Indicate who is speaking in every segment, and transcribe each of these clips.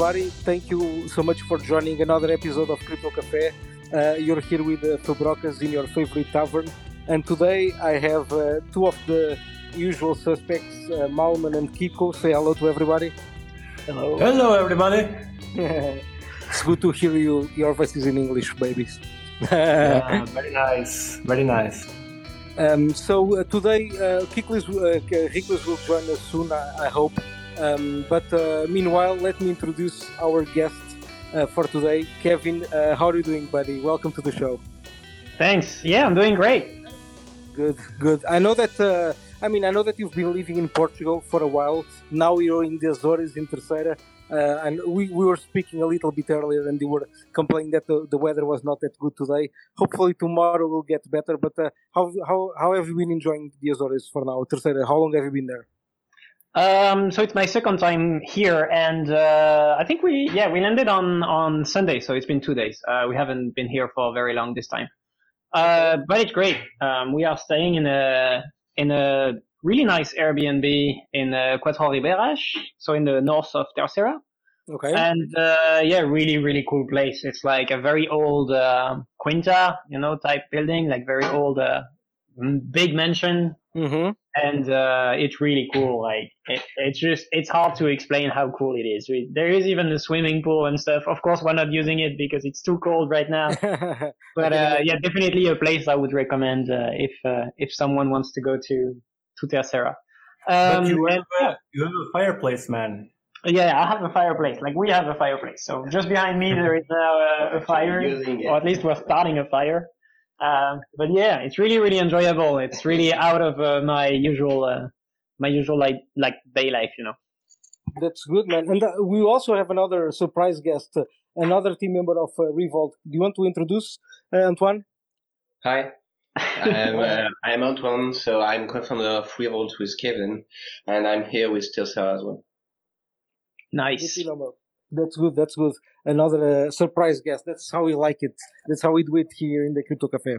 Speaker 1: everybody. Thank you so much for joining another episode of Crypto Cafe. Uh, you're here with uh, Fabrocas in your favorite tavern. And today I have uh, two of the usual suspects, uh, Malman and Kiko. Say hello to everybody.
Speaker 2: Hello.
Speaker 3: Hello, everybody.
Speaker 1: it's good to hear you. Your voices in English, babies.
Speaker 3: yeah, very nice. Very nice.
Speaker 1: Um, so uh, today, uh, uh, Kiklis will join us soon, I, I hope. Um, but uh, meanwhile, let me introduce our guest uh, for today, Kevin. Uh, how are you doing, buddy? Welcome to the show.
Speaker 2: Thanks. Yeah, I'm doing great.
Speaker 1: Good, good. I know that. Uh, I mean, I know that you've been living in Portugal for a while. Now you're in the Azores, in Terceira. Uh, and we, we were speaking a little bit earlier, and you were complaining that the, the weather was not that good today. Hopefully tomorrow will get better. But uh, how how how have you been enjoying the Azores for now, Terceira? How long have you been there?
Speaker 2: Um, so it's my second time here, and uh, I think we yeah we landed on on Sunday, so it's been two days. Uh, we haven't been here for very long this time, uh, but it's great. Um, we are staying in a in a really nice Airbnb in uh, Quatro Ribeiras, so in the north of Terceira.
Speaker 1: Okay.
Speaker 2: And uh, yeah, really, really cool place. It's like a very old uh, quinta, you know, type building, like very old, uh, big mansion.
Speaker 1: Mm-hmm.
Speaker 2: And uh, it's really cool. Like it, it's just, it's hard to explain how cool it is. We, there is even a swimming pool and stuff. Of course, we're not using it because it's too cold right now. but uh, yeah, definitely a place I would recommend uh, if if someone wants to go to to Terceira.
Speaker 3: Um, but you have, a, you have a fireplace, man.
Speaker 2: Yeah, I have a fireplace. Like we have a fireplace. So just behind me there is a, a fire, or at least we're starting a fire. Um, but yeah, it's really really enjoyable. It's really out of uh, my usual uh, my usual like like day life, you know.
Speaker 1: That's good, man. And uh, we also have another surprise guest, uh, another team member of uh, Revault. Do you want to introduce uh, Antoine?
Speaker 4: Hi. I'm, uh, I'm Antoine, so I'm co-founder of Revault with Kevin, and I'm here with Terceira as well.
Speaker 2: Nice.
Speaker 1: That's good. That's good. Another uh, surprise guest. That's how we like it. That's how we do it here in the Crypto Cafe.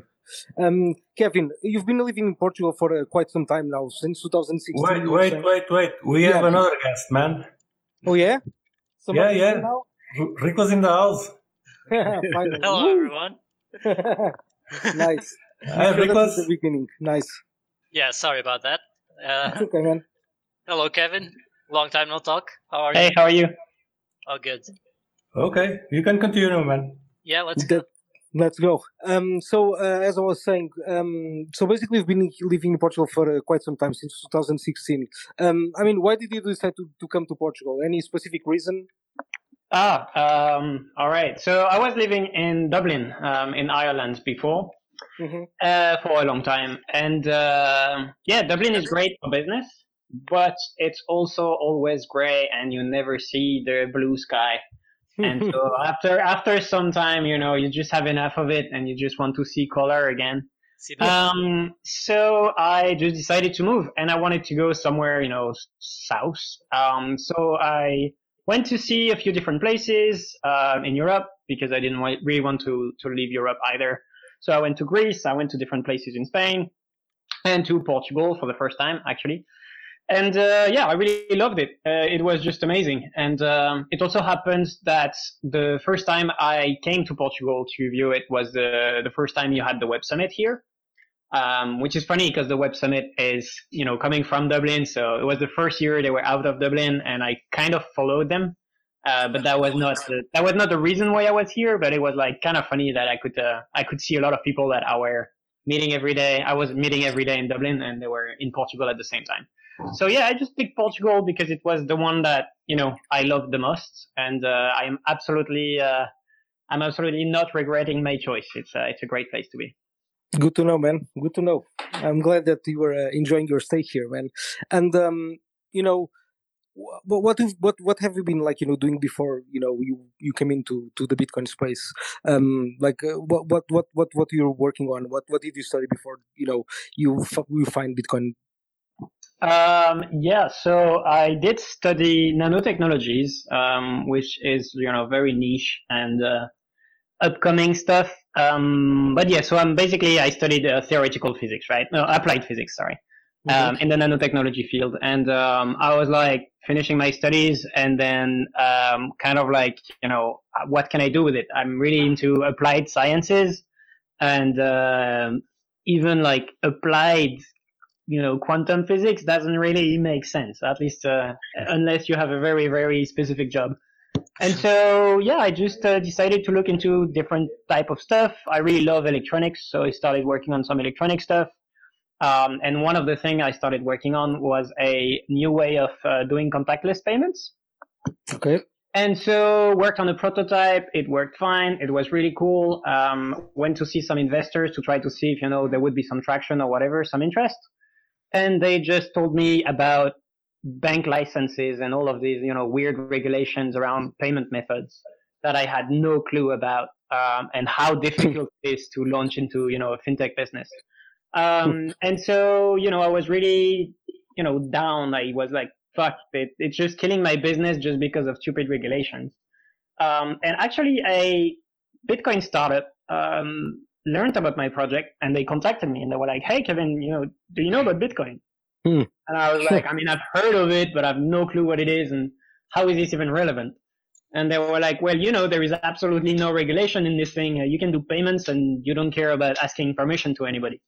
Speaker 1: Um, Kevin, you've been living in Portugal for uh, quite some time now, since 2016.
Speaker 3: Wait, wait, wait, wait. We yeah. have another guest, man.
Speaker 1: Oh yeah.
Speaker 3: Somebody yeah, yeah. Rico's in the house.
Speaker 5: Hello, everyone.
Speaker 1: nice.
Speaker 3: Hi, Nicholas.
Speaker 1: the beginning. Nice.
Speaker 5: Yeah, sorry about that. Uh,
Speaker 1: okay, man.
Speaker 5: Hello, Kevin. Long time no talk. How are
Speaker 2: hey,
Speaker 5: you?
Speaker 2: Hey, how are you?
Speaker 5: Oh, good.
Speaker 3: Okay, you can continue, man.
Speaker 5: Yeah, let's go.
Speaker 1: Let's go. Um, so, uh, as I was saying, um, so basically, we've been living in Portugal for uh, quite some time since 2016. Um, I mean, why did you decide to, to come to Portugal? Any specific reason?
Speaker 2: Ah, um, all right. So I was living in Dublin, um, in Ireland before,
Speaker 1: mm-hmm.
Speaker 2: uh, for a long time, and uh, yeah, Dublin is great for business, but it's also always gray, and you never see the blue sky. and so after after some time, you know, you just have enough of it, and you just want to see color again. Um, so I just decided to move, and I wanted to go somewhere, you know, south. Um, so I went to see a few different places uh, in Europe because I didn't want, really want to to leave Europe either. So I went to Greece, I went to different places in Spain, and to Portugal for the first time actually. And uh, yeah, I really loved it. Uh, it was just amazing. And um, it also happened that the first time I came to Portugal to view it was the the first time you had the Web Summit here. Um, which is funny because the Web Summit is, you know, coming from Dublin. So it was the first year they were out of Dublin and I kind of followed them. Uh, but that was not the, that was not the reason why I was here. But it was like kind of funny that I could uh, I could see a lot of people that were meeting every day. I was meeting every day in Dublin, and they were in Portugal at the same time. So yeah, I just picked Portugal because it was the one that you know I loved the most, and uh, I am absolutely uh, I'm absolutely not regretting my choice. It's uh, it's a great place to be.
Speaker 1: Good to know, man. Good to know. I'm glad that you were uh, enjoying your stay here, man. And um, you know, what what what what have you been like? You know, doing before you know you you came into to the Bitcoin space. Um, like uh, what what what what what you're working on? What what did you study before? You know, you you find Bitcoin.
Speaker 2: Um, yeah, so I did study nanotechnologies, um, which is you know very niche and uh, upcoming stuff. Um, but yeah, so I'm basically I studied uh, theoretical physics, right? No, applied physics. Sorry. Um, in the nanotechnology field. And um, I was like finishing my studies and then um, kind of like, you know, what can I do with it? I'm really into applied sciences and uh, even like applied, you know, quantum physics doesn't really make sense, at least uh, unless you have a very, very specific job. And so, yeah, I just uh, decided to look into different type of stuff. I really love electronics, so I started working on some electronic stuff. Um, and one of the things I started working on was a new way of uh, doing contactless payments.
Speaker 1: Okay.
Speaker 2: And so worked on a prototype. It worked fine. It was really cool. Um, went to see some investors to try to see if, you know, there would be some traction or whatever, some interest. And they just told me about bank licenses and all of these, you know, weird regulations around payment methods that I had no clue about, um, and how difficult it is to launch into, you know, a fintech business. Um, and so, you know, I was really, you know, down. I was like, fuck it. It's just killing my business just because of stupid regulations. Um, and actually a Bitcoin startup, um, learned about my project and they contacted me and they were like, Hey, Kevin, you know, do you know about Bitcoin?
Speaker 1: Hmm.
Speaker 2: And I was like, I mean, I've heard of it, but I've no clue what it is and how is this even relevant? And they were like, well, you know, there is absolutely no regulation in this thing. You can do payments and you don't care about asking permission to anybody.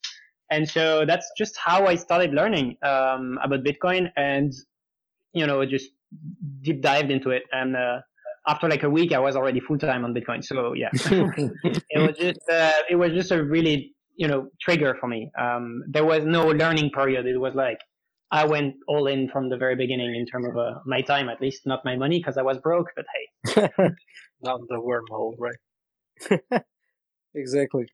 Speaker 2: And so that's just how I started learning um, about Bitcoin and, you know, just deep dived into it. And uh, after like a week, I was already full time on Bitcoin. So yeah, it was just uh, it was just a really you know trigger for me. Um, there was no learning period. It was like I went all in from the very beginning in terms of uh, my time, at least not my money because I was broke. But hey,
Speaker 5: Down the wormhole, right?
Speaker 1: exactly.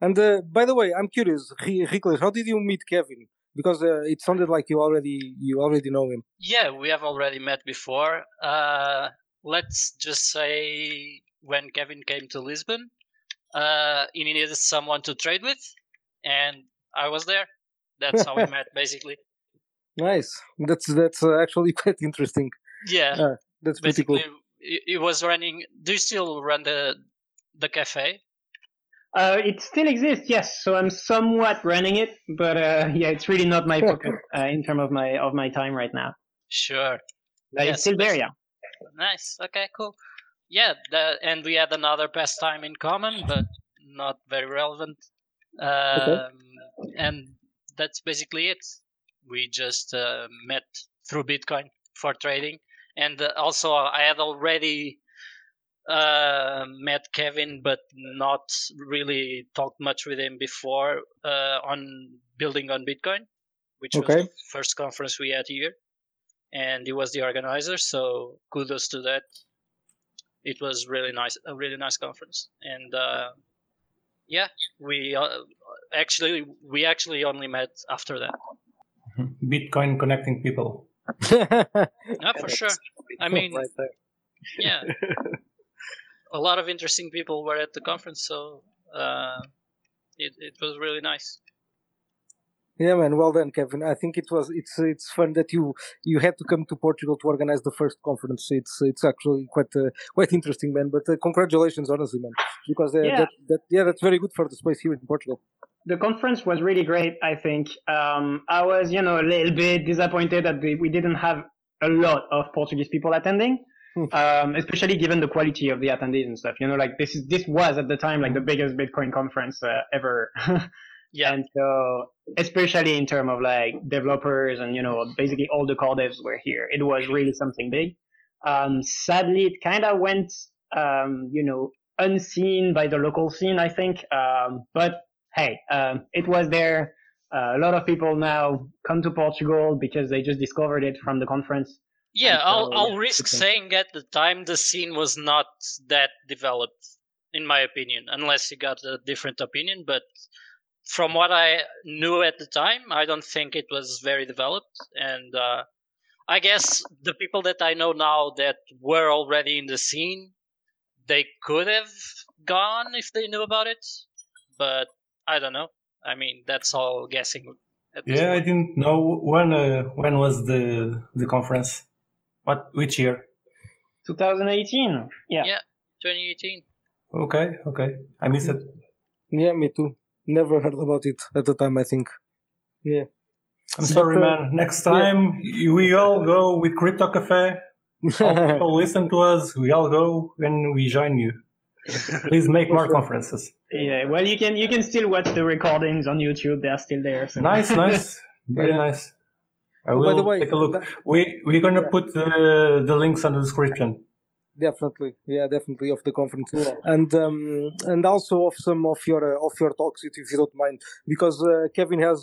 Speaker 1: And uh, by the way, I'm curious, Rikles, how did you meet Kevin? Because uh, it sounded like you already you already know him.
Speaker 5: Yeah, we have already met before. Uh, let's just say when Kevin came to Lisbon, uh, he needed someone to trade with, and I was there. That's how we met, basically.
Speaker 1: Nice. That's that's uh, actually quite interesting.
Speaker 5: Yeah,
Speaker 1: Uh, that's pretty
Speaker 5: basically,
Speaker 1: cool.
Speaker 5: he was running. Do you still run the the cafe?
Speaker 2: Uh, it still exists, yes. So I'm somewhat running it, but uh, yeah, it's really not my focus uh, in terms of my of my time right now.
Speaker 5: Sure.
Speaker 2: But
Speaker 5: Yes,
Speaker 2: it's still there, yeah.
Speaker 5: Nice. Okay, cool. Yeah, the, and we had another pastime in common, but not very relevant. Um, And that's basically it. We just uh, met through Bitcoin for trading, and uh, also I had already uh, met Kevin, but not really talked much with him before uh, on building on Bitcoin, which was the first conference we had here, and he was the organizer. So kudos to that. It was really nice, a really nice conference, and uh, yeah, we uh, actually we actually only met after that.
Speaker 3: Bitcoin connecting people.
Speaker 5: Yeah, for sure. I mean,
Speaker 1: right
Speaker 5: yeah, a lot of interesting people were at the conference, so uh, it it was really nice.
Speaker 1: Yeah, man. Well done, Kevin. I think it was. It's it's fun that you you had to come to Portugal to organize the first conference. It's it's actually quite uh, quite interesting, man. But uh, congratulations, honestly, man. Because uh,
Speaker 2: Yeah.
Speaker 1: that, that yeah, that's very good for the space here in Portugal.
Speaker 2: the conference was really great. I think um, I was, you know, a little bit disappointed that we, we didn't have a lot of Portuguese people attending. um, especially given the quality of the attendees and stuff. You know, like this is this was at the time like the biggest Bitcoin conference uh, ever.
Speaker 5: Yeah,
Speaker 2: and so especially in terms of like developers and you know basically all the core devs were here. It was really something big. Um, sadly, it kind of went um, you know unseen by the local scene, I think. Um, but hey, um, it was there. Uh, a lot of people now come to Portugal because they just discovered it from the conference.
Speaker 5: Yeah. I'll I'll risk saying at the time the scene was not that developed, in my opinion, unless you got a different opinion. But from what I knew at the time, I don't think it was very developed, and uh, I guess the people that I know now that were already in the scene, they could have gone if they knew about it, but I don't know. I mean, that's all guessing.
Speaker 3: Yeah, I didn't know when uh, when was the the conference. What which year?
Speaker 2: 2018. Yeah.
Speaker 5: Yeah. 2018.
Speaker 3: Okay, okay. I missed it.
Speaker 1: Yeah, me too. Never heard about it at the time. I think. Yeah.
Speaker 3: I'm sorry, man. Next time we all go with Crypto Cafe. All people listen to us. We all go and we join you. Please make more conferences.
Speaker 2: Yeah, well, you can you can still watch the recordings on YouTube. They are still there. So.
Speaker 3: Nice, nice, very nice. I will
Speaker 1: the way,
Speaker 3: take a look.
Speaker 1: that-
Speaker 3: We we're gonna
Speaker 1: Yeah.
Speaker 3: put the the links on the description.
Speaker 1: Definitely, yeah, definitely of the conference, and um, and also of some of your uh, of your talks, if if you don't mind, because uh, Kevin has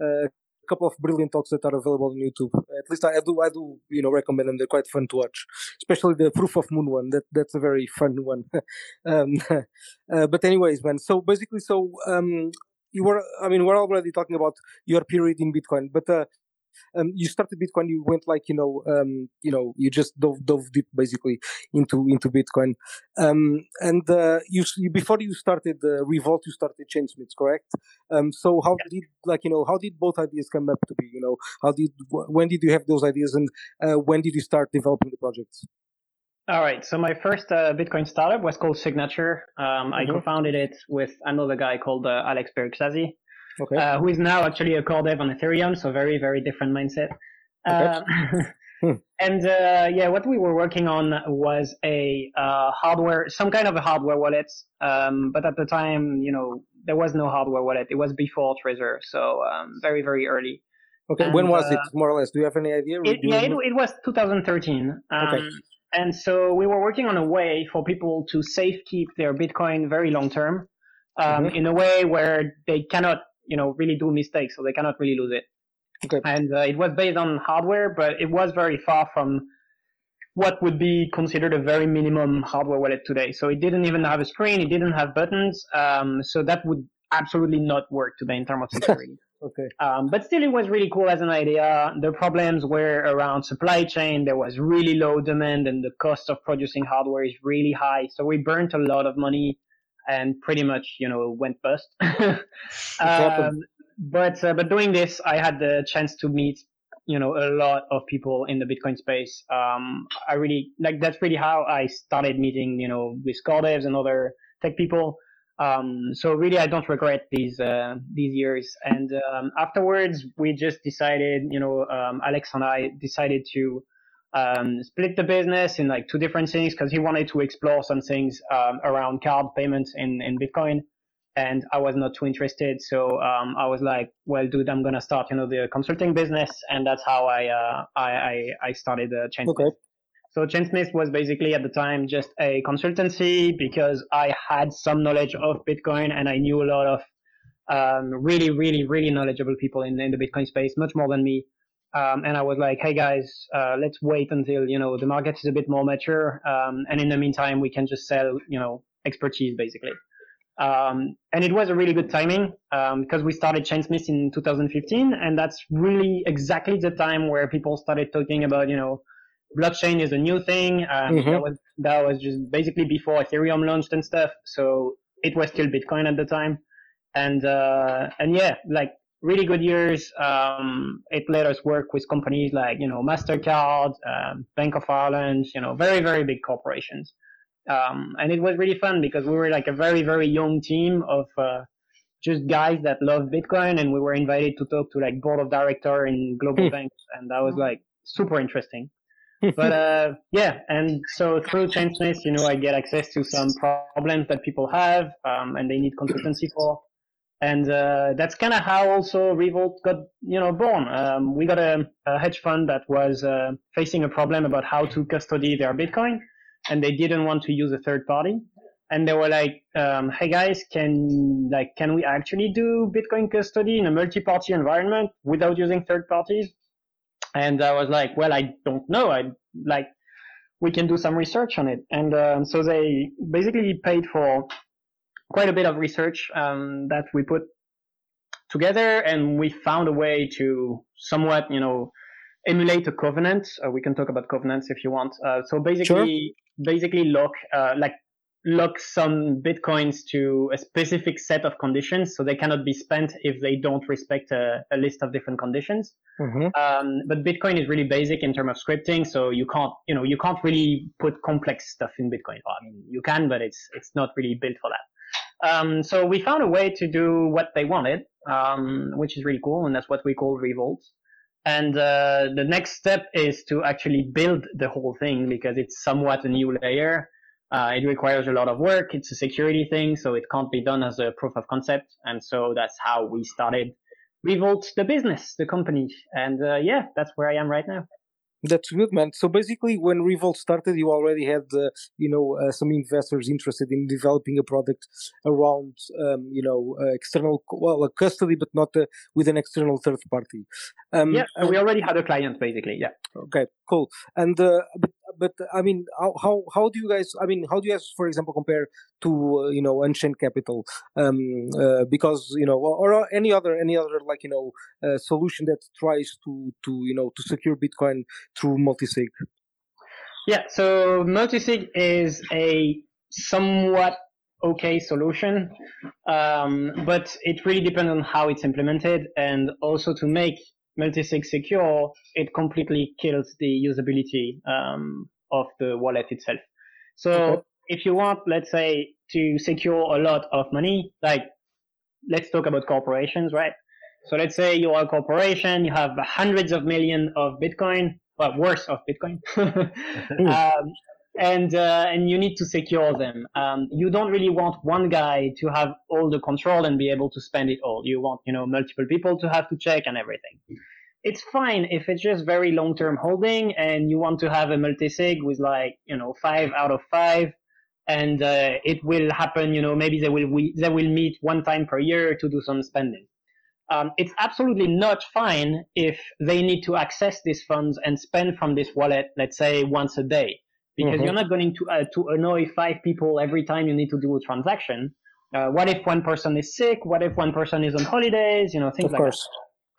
Speaker 1: uh, a couple of brilliant talks that are available on YouTube. At least I, I do, I do, you know, recommend them. They're quite fun to watch, especially the Proof of Moon one. That that's a very fun one. um, uh, but anyways, man. So basically, so um, you were, I mean, we're already talking about your period in Bitcoin, but uh, um, you started Bitcoin, you went like you know, um, you know, you just dove, dove deep basically into into Bitcoin. Um, and uh, you, you before you started uh, Revault, you started Chainsmiths, correct? Um, so how did like you know how did both ideas come up to be? You know, how did wh- when did you have those ideas, and uh, when did you start developing the projects?
Speaker 2: All right. So my first uh, Bitcoin startup was called Signature. Um, I
Speaker 1: Mhm.
Speaker 2: co-founded it with another guy called uh, Alex Beregszaszi,
Speaker 1: Okay.
Speaker 2: uh, who is now actually a core dev on Ethereum. So very, very different mindset.
Speaker 1: Okay.
Speaker 2: Um,
Speaker 1: Hmm.
Speaker 2: and uh, yeah, what we were working on was a uh, hardware, some kind of a hardware wallet. Um, but at the time, you know, there was no hardware wallet. It was before Trezor, so um, very, very early.
Speaker 1: okay. when was
Speaker 2: uh,
Speaker 1: it, more or less? Do you have any idea?
Speaker 2: It, yeah, it, it was 2013. Um,
Speaker 1: Okay.
Speaker 2: And so we were working on a way for people to safe keep their Bitcoin very long term, um,
Speaker 1: Mhm.
Speaker 2: in a way where they cannot, you know, really do mistakes, so they cannot really lose it.
Speaker 1: Okay.
Speaker 2: And uh, it was based on hardware, but it was very far from what would be considered a very minimum hardware wallet today. So it didn't even have a screen, it didn't have buttons, um, so that would absolutely not work today in terms of security.
Speaker 1: Okay.
Speaker 2: Um, but still, it was really cool as an idea. The problems were around supply chain. There was really low demand, and the cost of producing hardware is really high. So we burnt a lot of money, and pretty much, you know, went bust. um, but uh, but doing this, I had the chance to meet, you know, a lot of people in the Bitcoin space. Um, I really like that's really how I started meeting, you know, with core devs and other tech people. Um, so really, I don't regret these uh, these years. And um, afterwards, we just decided, you know, um, Alex and I decided to um, split the business in like two different things because he wanted to explore some things um, around card payments in in Bitcoin, and I was not too interested. So um, I was like, well, dude, I'm gonna start, you know, the consulting business, and that's how I uh, I, I I started uh, Chain.
Speaker 1: Okay.
Speaker 2: So Chainsmith was basically at the time just a consultancy because I had some knowledge of Bitcoin and I knew a lot of um, really, really, really knowledgeable people in, in the Bitcoin space, much more than me. Um, and I was like, hey guys, uh, let's wait until, you know, the market is a bit more mature. Um, and in the meantime, we can just sell, you know, expertise basically. Um, and it was a really good timing um, because we started Chainsmith in 2015, and that's really exactly the time where people started talking about, you know, blockchain is a new thing. Um,
Speaker 1: Mhm.
Speaker 2: that was that was just basically before Ethereum launched and stuff. So it was still Bitcoin at the time, and uh, and yeah, like really good years. Um, it let us work with companies like you know Mastercard, um, Bank of Ireland, you know, very very big corporations. Um, and it was really fun because we were like a very very young team of uh, just guys that love Bitcoin, and we were invited to talk to like board of director in global banks, and that was like super interesting but uh, yeah, and so through Chainsmith, you know, I get access to some problems that people have, um, and they need consultancy for, and uh, that's kind of how also Revault got, you know, born. Um, we got a, a hedge fund that was uh, facing a problem about how to custody their Bitcoin, and they didn't want to use a third party. And they were like, um, "Hey guys, can like can we actually do Bitcoin custody in a multi-party environment without using third parties?" And I was like, well, I don't know. I like, we can do some research on it. And um, so they basically paid for quite a bit of research um, that we put together, and we found a way to somewhat, you know, emulate a covenant. Uh, we can talk about covenants if you want. Uh, so basically, basically lock, uh, like lock some bitcoins to a specific set of conditions, so they cannot be spent if they don't respect a, a list of different conditions.
Speaker 1: Mhm.
Speaker 2: Um, but Bitcoin is really basic in terms of scripting, so you can't, you know, you can't really put complex stuff in Bitcoin. Well, I mean, you can, but it's it's not really built for that. Um, so we found a way to do what they wanted, um, which is really cool, and that's what we call Revault. And uh, the next step is to actually build the whole thing because it's somewhat a new layer. Uh, it requires a lot of work. It's a security thing, so it can't be done as a proof of concept. And so that's how we started Revault, the business, the company. And uh, yeah, that's where I am right now.
Speaker 1: That's good, man. So basically, when Revault started, you already had, uh, you know, uh, some investors interested in developing a product around, um, you know, uh, external, well, a custody, but not uh, with an external third party.
Speaker 2: Um, yeah, we already had a client, basically. Yeah.
Speaker 1: Okay, cool. And uh, but but I mean, how, how how do you guys? I mean, how do you guys, for example, compare to uh, you know Unchained Capital? Um, uh, because you know, or, or, any other any other like you know uh, solution that tries to to you know to secure Bitcoin through multisig.
Speaker 2: Yeah. So multisig is a somewhat okay solution, um, but it really depends on how it's implemented, and also to make multisig secure, it completely kills the usability um, of the wallet itself. So okay. if you want, let's say, to secure a lot of money, like let's talk about corporations, right? So let's say you are a corporation, you have hundreds of millions of Bitcoin, well, worth of Bitcoin, um, and uh, and you need to secure them. Um, you don't really want one guy to have all the control and be able to spend it all. You want you know multiple people to have to check and everything. It's fine if it's just very long term holding and you want to have a multi-sig with like you know five out of five, and uh, it will happen. You know maybe they will we, they will meet one time per year to do some spending. Um, it's absolutely not fine if they need to access these funds and spend from this wallet, let's say once a day because mm-hmm. you're not going to uh, to annoy five people every time you need to do a transaction. Uh, what if one person is sick? What if one person is on holidays? You know, things
Speaker 1: of
Speaker 2: like
Speaker 1: course.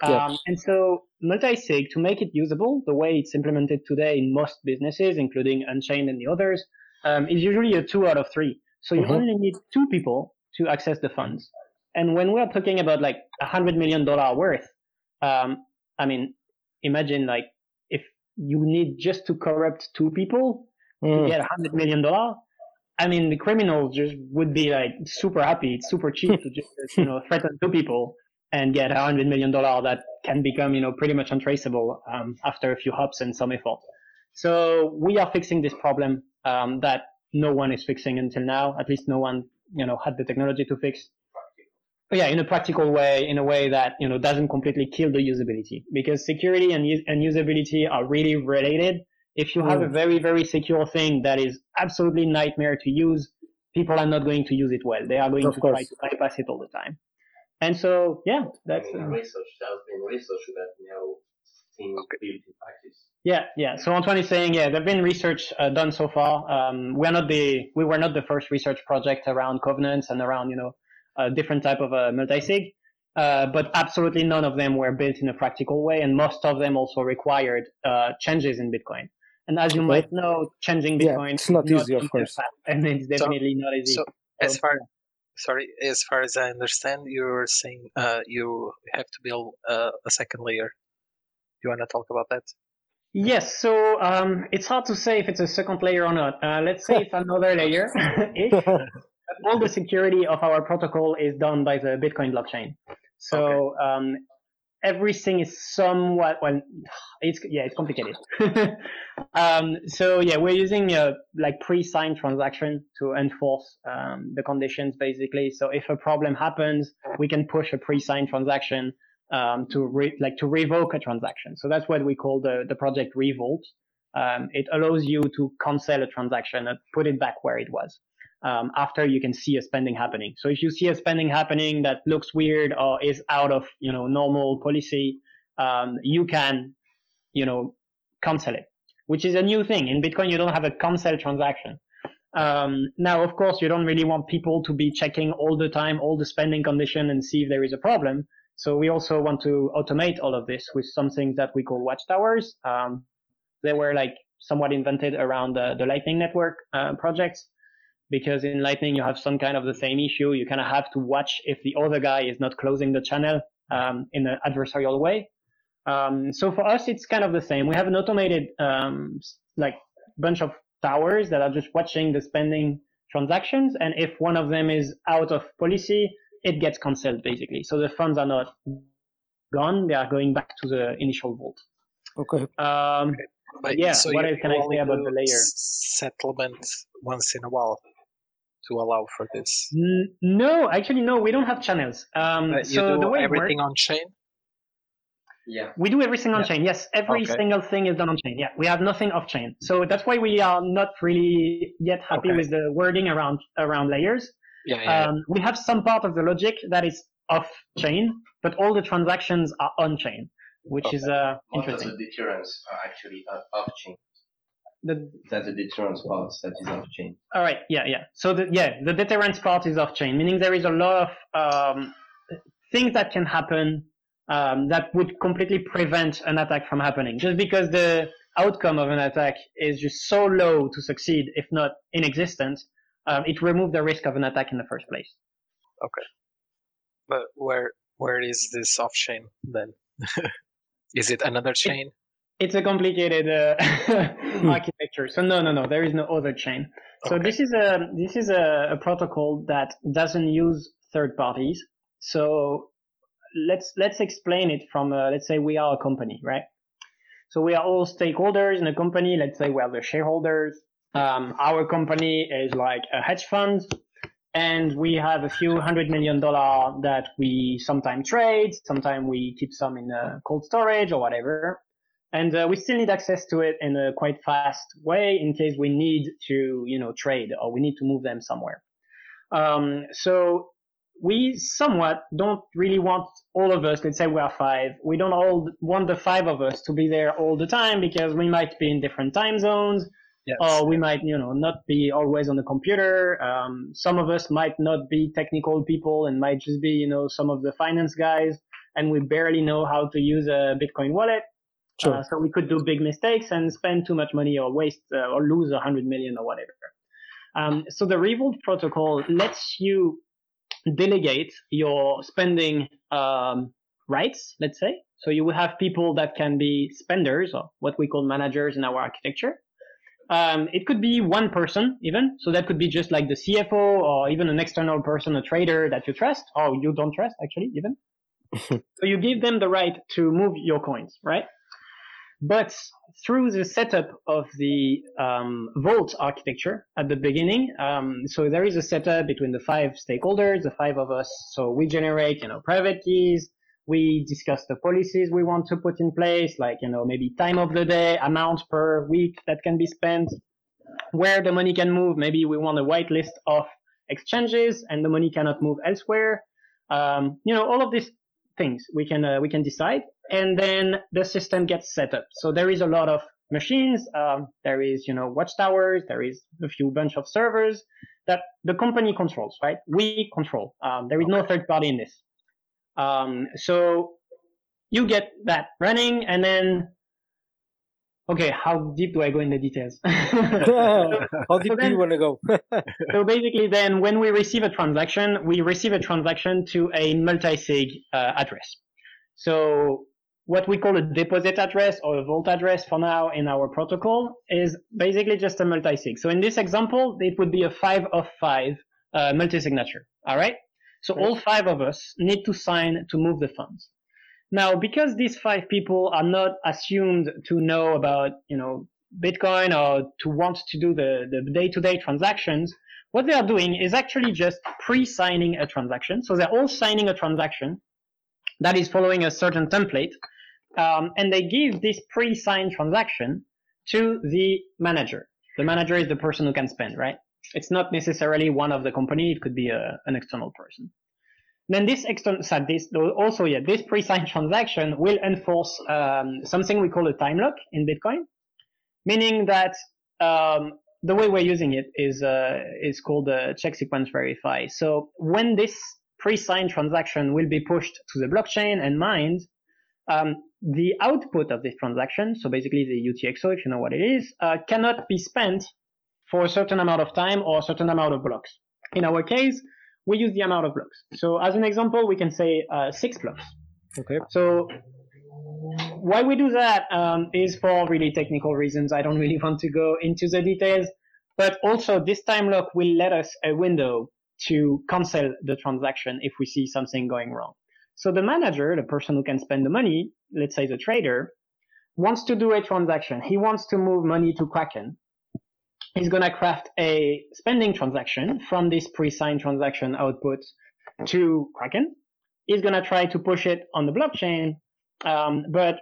Speaker 2: that. Um. And so multi-sig, to make it usable, the way it's implemented today in most businesses, including Unchained and the others, um, is usually a two out of three. So you mm-hmm. only need two people to access the funds. And when we're talking about like a hundred million dollar worth, um, I mean, imagine like if you need just to corrupt two people, mm. to get a hundred million dollar, I mean, the criminals just would be like super happy. It's super cheap to just you know threaten two people and get a hundred million dollar that can become you know pretty much untraceable um, after a few hops and some effort. So we are fixing this problem um, that no one is fixing until now. At least no one you know had the technology to fix. But yeah, in a practical way, in a way that you know doesn't completely kill the usability because security and, and usability are really related if you have a mm. very, very secure thing that is absolutely nightmare to use, people are not going to use it well. They are going
Speaker 1: of
Speaker 2: to
Speaker 1: course.
Speaker 2: try to bypass it all the time. And so, yeah, that's
Speaker 4: I mean, uh, research. There's been research that now being built in practice.
Speaker 2: Yeah, yeah. So Antoine is saying, yeah, there've been research uh, done so far. Um, we're not the, we were not the first research project around covenants and around, you know, a different type of a uh, multi-sig. Uh, but absolutely none of them were built in a practical way, and most of them also required uh, changes in Bitcoin. And as you might know, changing Bitcoin
Speaker 1: yeah, it's not, not easy, of course.
Speaker 2: And it's definitely so, not easy.
Speaker 6: So, as far sorry, as far as I understand, you're saying uh, you have to build uh, a second layer. Do you want to talk about that?
Speaker 2: Yes. So um, it's hard to say if it's a second layer or not. Uh, let's say it's another layer. all the security of our protocol is done by the Bitcoin blockchain. So okay. um, everything is somewhat well it's yeah it's complicated. Um, so yeah we're using a like pre-signed transaction to enforce um, the conditions basically. So if a problem happens we can push a pre-signed transaction um, to re- like to revoke a transaction. So that's what we call the the project revault. Um, it allows you to cancel a transaction and put it back where it was um, after you can see a spending happening. So if you see a spending happening that looks weird or is out of you know normal policy, um, you can you know cancel it, which is a new thing in Bitcoin. You don't have a cancel transaction. Um, now, of course, you don't really want people to be checking all the time all the spending condition and see if there is a problem. So we also want to automate all of this with some things that we call watchtowers. Um, they were like somewhat invented around the, the Lightning Network uh, projects because in Lightning you have some kind of the same issue. You kind of have to watch if the other guy is not closing the channel um, in an adversarial way. Um, so for us, it's kind of the same. We have an automated um, like bunch of towers that are just watching the spending transactions, and if one of them is out of policy, it gets cancelled basically. So the funds are not gone; they are going back to the initial vault.
Speaker 1: Okay.
Speaker 2: Um,
Speaker 6: But
Speaker 2: Yeah,
Speaker 6: so
Speaker 2: what else can I say about the layer?
Speaker 6: s- Settlement once in a while to allow for this.
Speaker 2: n- no, actually, no, we don't have channels. Um,
Speaker 6: But you
Speaker 2: so
Speaker 6: do
Speaker 2: the way
Speaker 6: everything
Speaker 2: works,
Speaker 6: on chain.
Speaker 4: Yeah.
Speaker 2: we do everything on
Speaker 6: Yeah.
Speaker 2: chain. Yes, every
Speaker 6: Okay.
Speaker 2: single thing is done on chain. Yeah, we have nothing off chain. So that's why we are not really yet happy
Speaker 6: Okay.
Speaker 2: with the wording around around layers.
Speaker 6: Yeah, yeah. yeah.
Speaker 2: Um, we have some part of the logic that is off chain, but all the transactions are on chain, which is uh,
Speaker 4: Part of
Speaker 2: interesting.
Speaker 4: the deterrence are actually uh, off chain.
Speaker 2: The,
Speaker 4: That's the deterrence part that is off chain.
Speaker 2: all right, yeah, yeah. So the, yeah, the deterrence part is off chain, meaning there is a lot of um, things that can happen um, that would completely prevent an attack from happening, just because the outcome of an attack is just so low to succeed, if not inexistent. Um, it removes the risk of an attack in the first place.
Speaker 6: Okay, but where where is this off chain then? is it another chain?
Speaker 2: It's a complicated uh, architecture. So no, no, no. There is no other chain. So
Speaker 6: Okay.
Speaker 2: this is a this is a, a protocol that doesn't use third parties. So let's let's explain it from uh, let's say we are a company, right? So we are all stakeholders in a company. Let's say we are the shareholders. Um, our company is like a hedge fund, and we have a few hundred million dollar that we sometimes trade. Sometimes we keep some in uh, cold storage or whatever and uh, we still need access to it in a quite fast way in case we need to you know trade or we need to move them somewhere. Um, so we somewhat don't really want all of us let's say we are five we don't all want the five of us to be there all the time because we might be in different time zones
Speaker 6: Yes.
Speaker 2: or we might you know not be always on the computer. Um, some of us might not be technical people and might just be you know some of the finance guys and we barely know how to use a bitcoin wallet
Speaker 1: Sure.
Speaker 2: uh, so we could do big mistakes and spend too much money or waste uh, or lose a hundred million or whatever. Um, so the Revault protocol lets you delegate your spending um, rights, let's say. So you will have people that can be spenders or what we call managers in our architecture. Um, it could be one person even. So that could be just like the CFO or even an external person, a trader that you trust or you don't trust actually even. so you give them the right to move your coins, right? But through the setup of the um, Vault architecture at the beginning, um, so there is a setup between the five stakeholders, the five of us. So we generate, you know, private keys. We discuss the policies we want to put in place, like, you know, maybe time of the day, amount per week that can be spent, where the money can move. Maybe we want a whitelist of exchanges and the money cannot move elsewhere. Um, you know, all of these things we can uh, we can decide, and then the system gets set up. So there is a lot of machines. Um, there is you know watchtowers. There is a few bunch of servers that the company controls. Right? We control. Um, there is no third party in this. Um, so you get that running, and then okay, how deep do I go in the details?
Speaker 1: How deep do
Speaker 2: then-
Speaker 1: you want to go?
Speaker 2: so basically, then when we receive a transaction, we receive a transaction to a multi-sig uh, address. So what we call a deposit address or a vault address for now in our protocol is basically just a multi-sig. So in this example, it would be a five of five uh, multi-signature. All right. So all five of us need to sign to move the funds. Now, because these five people are not assumed to know about, you know, Bitcoin or to want to do the, the day-to-day transactions, what they are doing is actually just pre-signing a transaction. So they're all signing a transaction that is following a certain template. Um, and they give this pre-signed transaction to the manager. The manager is the person who can spend, right? It's not necessarily one of the company. It could be a, an external person. Then this external, this also, yeah, this pre-signed transaction will enforce um, something we call a time lock in Bitcoin, meaning that um, the way we're using it is uh, is called uh, check sequence verify. So when this pre-signed transaction will be pushed to the blockchain and mined, um, the output of this transaction, so basically the UTXO, if you know what it is, uh, cannot be spent for a certain amount of time or a certain amount of blocks. In our case, we use the amount of blocks. So as an example, we can say uh, six blocks.
Speaker 1: Okay.
Speaker 2: So why we do that um, is for really technical reasons. I don't really want to go into the details. But also this time lock will let us a window to cancel the transaction if we see something going wrong. So the manager, the person who can spend the money, let's say the trader, wants to do a transaction. He wants to move money to Kraken. He's going to craft a spending transaction from this pre-signed transaction output to Kraken. He's going to try to push it on the blockchain. Um, but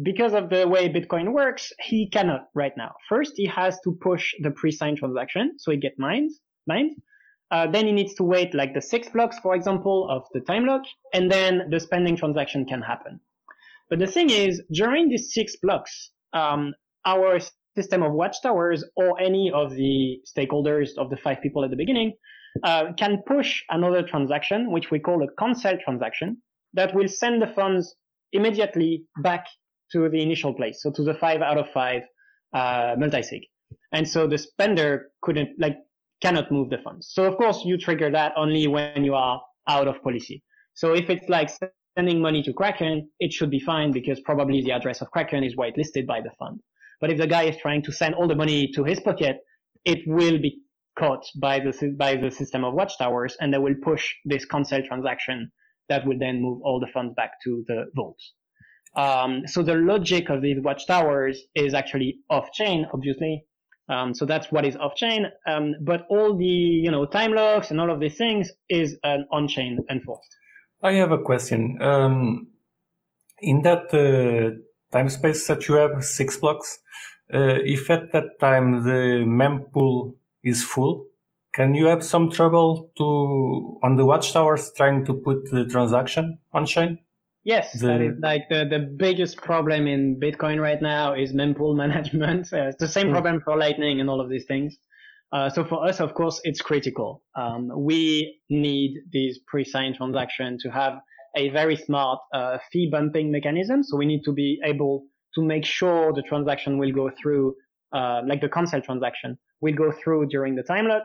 Speaker 2: because of the way Bitcoin works, he cannot right now. First, he has to push the pre-signed transaction so it gets mined. mined. Uh, then he needs to wait like the six blocks, for example, of the time lock, and then the spending transaction can happen. But the thing is, during these six blocks, um, our system of watchtowers or any of the stakeholders of the five people at the beginning uh, can push another transaction, which we call a cancel transaction, that will send the funds immediately back to the initial place, so to the five out of five uh, multisig. And so the spender couldn't, like, cannot move the funds. So of course you trigger that only when you are out of policy. So if it's like sending money to Kraken, it should be fine because probably the address of Kraken is whitelisted by the fund. But if the guy is trying to send all the money to his pocket, it will be caught by the by the system of watchtowers, and they will push this cancel transaction that will then move all the funds back to the vaults. Um, so the logic of these watchtowers is actually off chain, obviously. Um, so that's what is off chain. Um, but all the you know time locks and all of these things is an on chain enforced.
Speaker 3: I have a question. Um, in that uh, time space that you have six blocks, uh, if at that time the mempool is full, can you have some trouble to on the watchtowers trying to put the transaction on chain?
Speaker 2: Yes, the, that is like the, the biggest problem in Bitcoin right now is mempool management. Uh, it's the same hmm. problem for Lightning and all of these things. Uh, so for us, of course, it's critical. Um, we need these pre-signed transaction to have a very smart uh, fee bumping mechanism. So we need to be able to make sure the transaction will go through, uh, like the cancel transaction will go through during the time lock.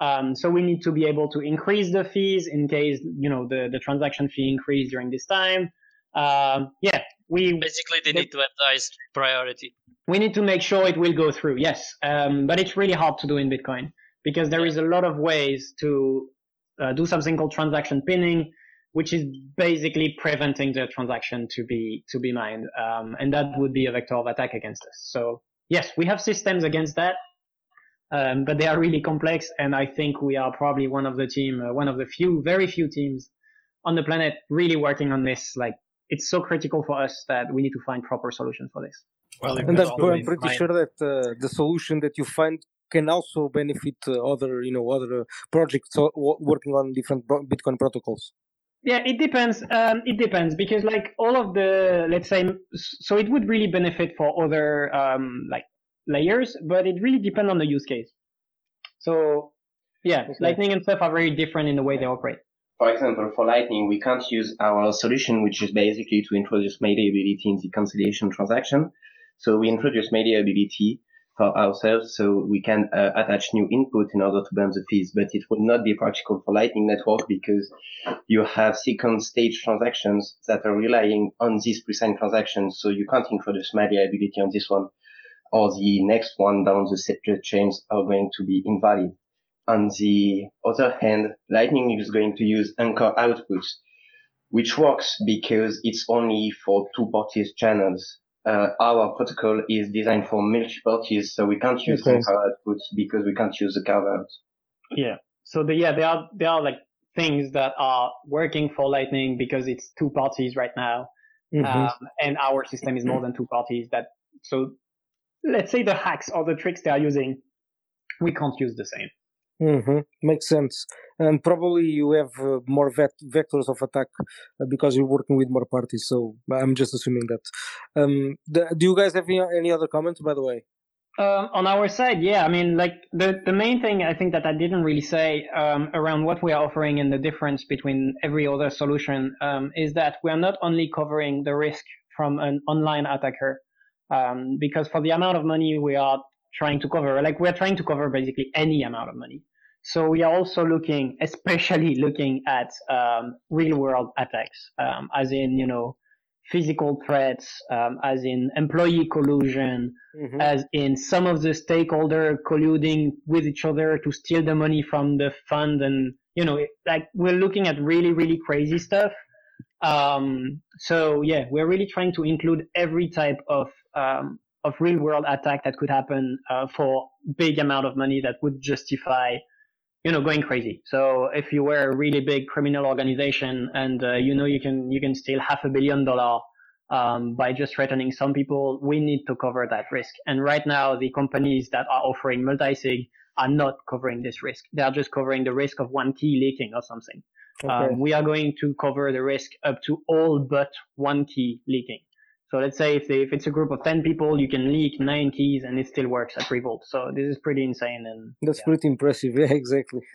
Speaker 2: Um, so we need to be able to increase the fees in case you know the, the transaction fee increase during this time. Um, yeah, we
Speaker 5: basically they, they need to advise priority.
Speaker 2: We need to make sure it will go through. Yes, um, but it's really hard to do in Bitcoin because there is a lot of ways to uh, do something called transaction pinning, which is basically preventing the transaction to be to be mined, um, and that would be a vector of attack against us. So yes, we have systems against that. Um, but they are really complex, and I think we are probably one of the team, uh, one of the few, very few teams on the planet really working on this. Like, it's so critical for us that we need to find proper solution for this.
Speaker 1: Well, and I'm, I'm pretty sure that uh, the solution that you find can also benefit uh, other, you know, other uh, projects working on different Bitcoin protocols.
Speaker 2: Yeah, it depends. Um, it depends because like all of the, let's say, so it would really benefit for other um, like layers, but it really depends on the use case. So yeah, okay. Lightning and stuff are very different in the way they operate.
Speaker 4: For example, for Lightning, we can't use our solution, which is basically to introduce malleability in the conciliation transaction. So we introduce malleability for ourselves so we can uh, attach new input in order to burn the fees. But it would not be practical for Lightning Network because you have second stage transactions that are relying on these pre-signed transactions. So you can't introduce malleability on this one or the next one down the chains are going to be invalid. On the other hand, Lightning is going to use anchor outputs, which works because it's only for two parties channels. Uh, our protocol is designed for multi parties, so we can't use okay. anchor outputs because we can't use the carve out.
Speaker 2: Yeah. So the, yeah, there are there are like things that are working for Lightning because it's two parties right now, mm-hmm. um, and our system is more than two parties. That so let's say the hacks or the tricks they are using, we can't use the same.
Speaker 1: Mm-hmm. Makes sense. And probably you have uh, more vet- vectors of attack uh, because you're working with more parties. So I'm just assuming that. Um, the, do you guys have any, any other comments, by the way?
Speaker 2: Um, on our side, yeah. I mean, like the the main thing I think that I didn't really say um, around what we are offering and the difference between every other solution um, is that we are not only covering the risk from an online attacker, um, because for the amount of money we are trying to cover, like we're trying to cover basically any amount of money. So we are also looking, especially looking at um, real world attacks, um, as in, you know, physical threats, um, as in employee collusion,
Speaker 1: Mhm.
Speaker 2: as in some of the stakeholder colluding with each other to steal the money from the fund, and you know, like we're looking at really, really crazy stuff. Um, so yeah, we're really trying to include every type of um, of real world attack that could happen uh, for big amount of money that would justify you know going crazy. So if you were a really big criminal organization and uh, you know you can you can steal half a billion dollar um, by just threatening some people we need to cover that risk. And right now the companies that are offering multi-sig are not covering this risk. They are just covering the risk of one key leaking or something
Speaker 1: Okay.
Speaker 2: um, we are going to cover the risk up to all but one key leaking. So let's say if, they, if it's a group of 10 people, you can leak nine keys and it still works at Revault. So this is pretty insane. And
Speaker 1: That's
Speaker 2: yeah.
Speaker 1: pretty impressive. Yeah, exactly.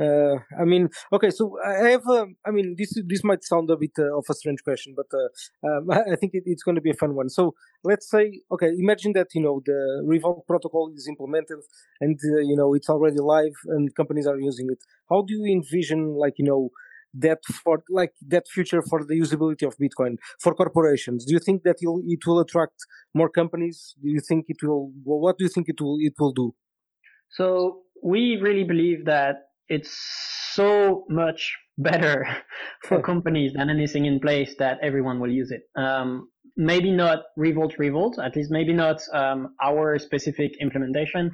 Speaker 1: uh, I mean, okay, so I have. Um, I mean, this this might sound a bit uh, of a strange question, but uh, um, I think it, it's going to be a fun one. So let's say, okay, imagine that you know the Revault protocol is implemented and uh, you know it's already live and companies are using it. How do you envision, like you know? that for like that future for the usability of bitcoin for corporations do you think that it will attract more companies do you think it will what do you think it will it will do
Speaker 2: So we really believe that it's so much better for companies than anything in place that everyone will use it. Um, maybe not Revault Revault, at least maybe not um, our specific implementation,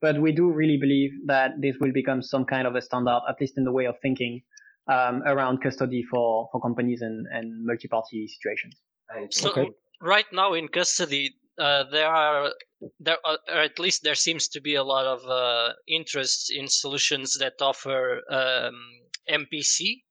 Speaker 2: but we do really believe that this will become some kind of a standard, at least in the way of thinking um, around custody for, for companies and, and multi-party situations.
Speaker 5: So
Speaker 1: Okay.
Speaker 5: right now in custody, uh, there are there are, or at least there seems to be a lot of uh, interest in solutions that offer um, MPC.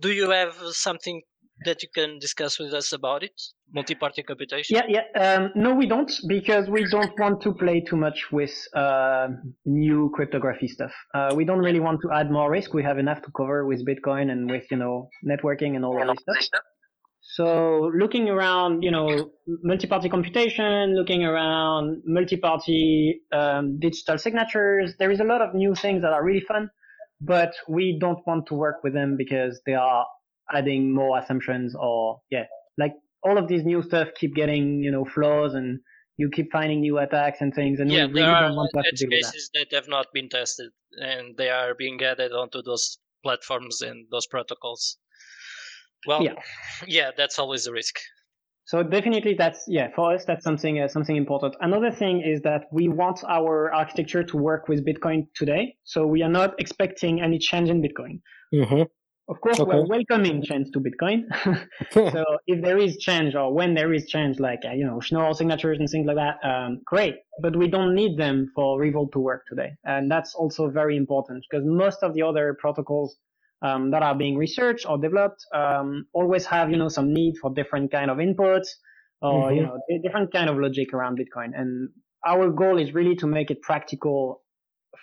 Speaker 5: Do you have something that you can discuss with us about it? Multi-party computation.
Speaker 2: Yeah, yeah. Um, no, we don't because we don't want to play too much with uh, new cryptography stuff. Uh, we don't really want to add more risk. We have enough to cover with Bitcoin and with you know networking and all of this stuff. So looking around, you know, multi-party computation, looking around multi-party um, digital signatures, there is a lot of new things that are really fun, but we don't want to work with them because they are adding more assumptions or yeah, like all of these new stuff keep getting you know flaws and you keep finding new attacks and things, and
Speaker 5: yeah,
Speaker 2: we really
Speaker 5: there are
Speaker 2: don't want to to
Speaker 5: edge
Speaker 2: with that.
Speaker 5: cases that have not been tested, and they are being added onto those platforms and those protocols. Well,
Speaker 2: Yeah.
Speaker 5: yeah, that's always a risk.
Speaker 2: So definitely that's yeah for us that's something uh, something important. Another thing is that we want our architecture to work with Bitcoin today. So we are not expecting any change in Bitcoin.
Speaker 1: mm-hmm.
Speaker 2: Of course,
Speaker 1: Okay.
Speaker 2: we're welcoming change to Bitcoin. so if there is change or when there is change, like uh, you know Schnorr signatures and things like that, um, great. But we don't need them for Revault to work today, and that's also very important because most of the other protocols um, that are being researched or developed um, always have you know some need for different kind of inputs or you
Speaker 1: Mhm.
Speaker 2: know di- different kind of logic around Bitcoin. And our goal is really to make it practical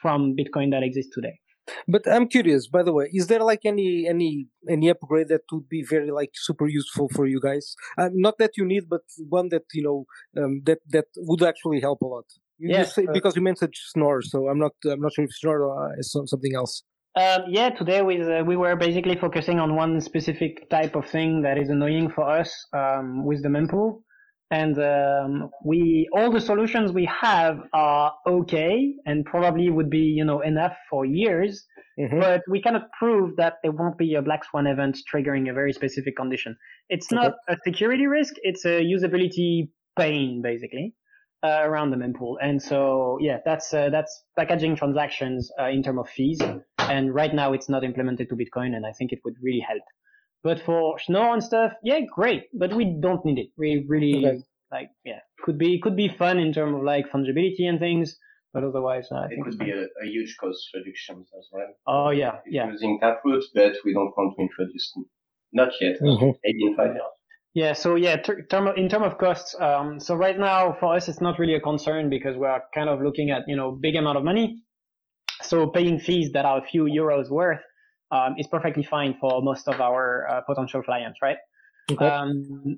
Speaker 2: from Bitcoin that exists today.
Speaker 1: But I'm curious, by the way, is there like any any any upgrade that would be very like super useful for you guys? Um, not that you need, but one that you know um, that that would actually help a lot. You just say,
Speaker 2: uh,
Speaker 1: because you mentioned Schnorr, so I'm not I'm not sure if Schnorr uh, is something else.
Speaker 2: Um, yeah, today we uh, we were basically focusing on one specific type of thing that is annoying for us um, with the mempool, and um, we all the solutions we have are okay and probably would be you know enough for years,
Speaker 1: Mhm.
Speaker 2: but we cannot prove that there won't be a black swan event triggering a very specific condition. It's
Speaker 1: Okay.
Speaker 2: not a security risk; it's a usability pain basically uh, around the mempool. And so, yeah, that's uh, that's packaging transactions uh, in terms of fees. And right now, it's not implemented to Bitcoin, and I think it would really help. But for Schnorr and stuff, yeah, great, but we don't need it. We really
Speaker 1: Okay.
Speaker 2: like, yeah, could be could be fun in terms of like fungibility and things, but otherwise, uh, I
Speaker 4: It
Speaker 2: think.
Speaker 4: could
Speaker 2: it's
Speaker 4: be a, a huge cost reduction as well.
Speaker 2: Oh yeah,
Speaker 4: It's
Speaker 2: yeah.
Speaker 4: Using Taproot, but we don't want to introduce, not yet,
Speaker 1: Mhm.
Speaker 4: maybe in five years.
Speaker 2: Yeah, so yeah, ter- term in terms of costs, um, so right now for us it's not really a concern because we are kind of looking at you know big amount of money, so paying fees that are a few euros worth um, is perfectly fine for most of our uh, potential clients, right?
Speaker 1: Okay.
Speaker 2: Um,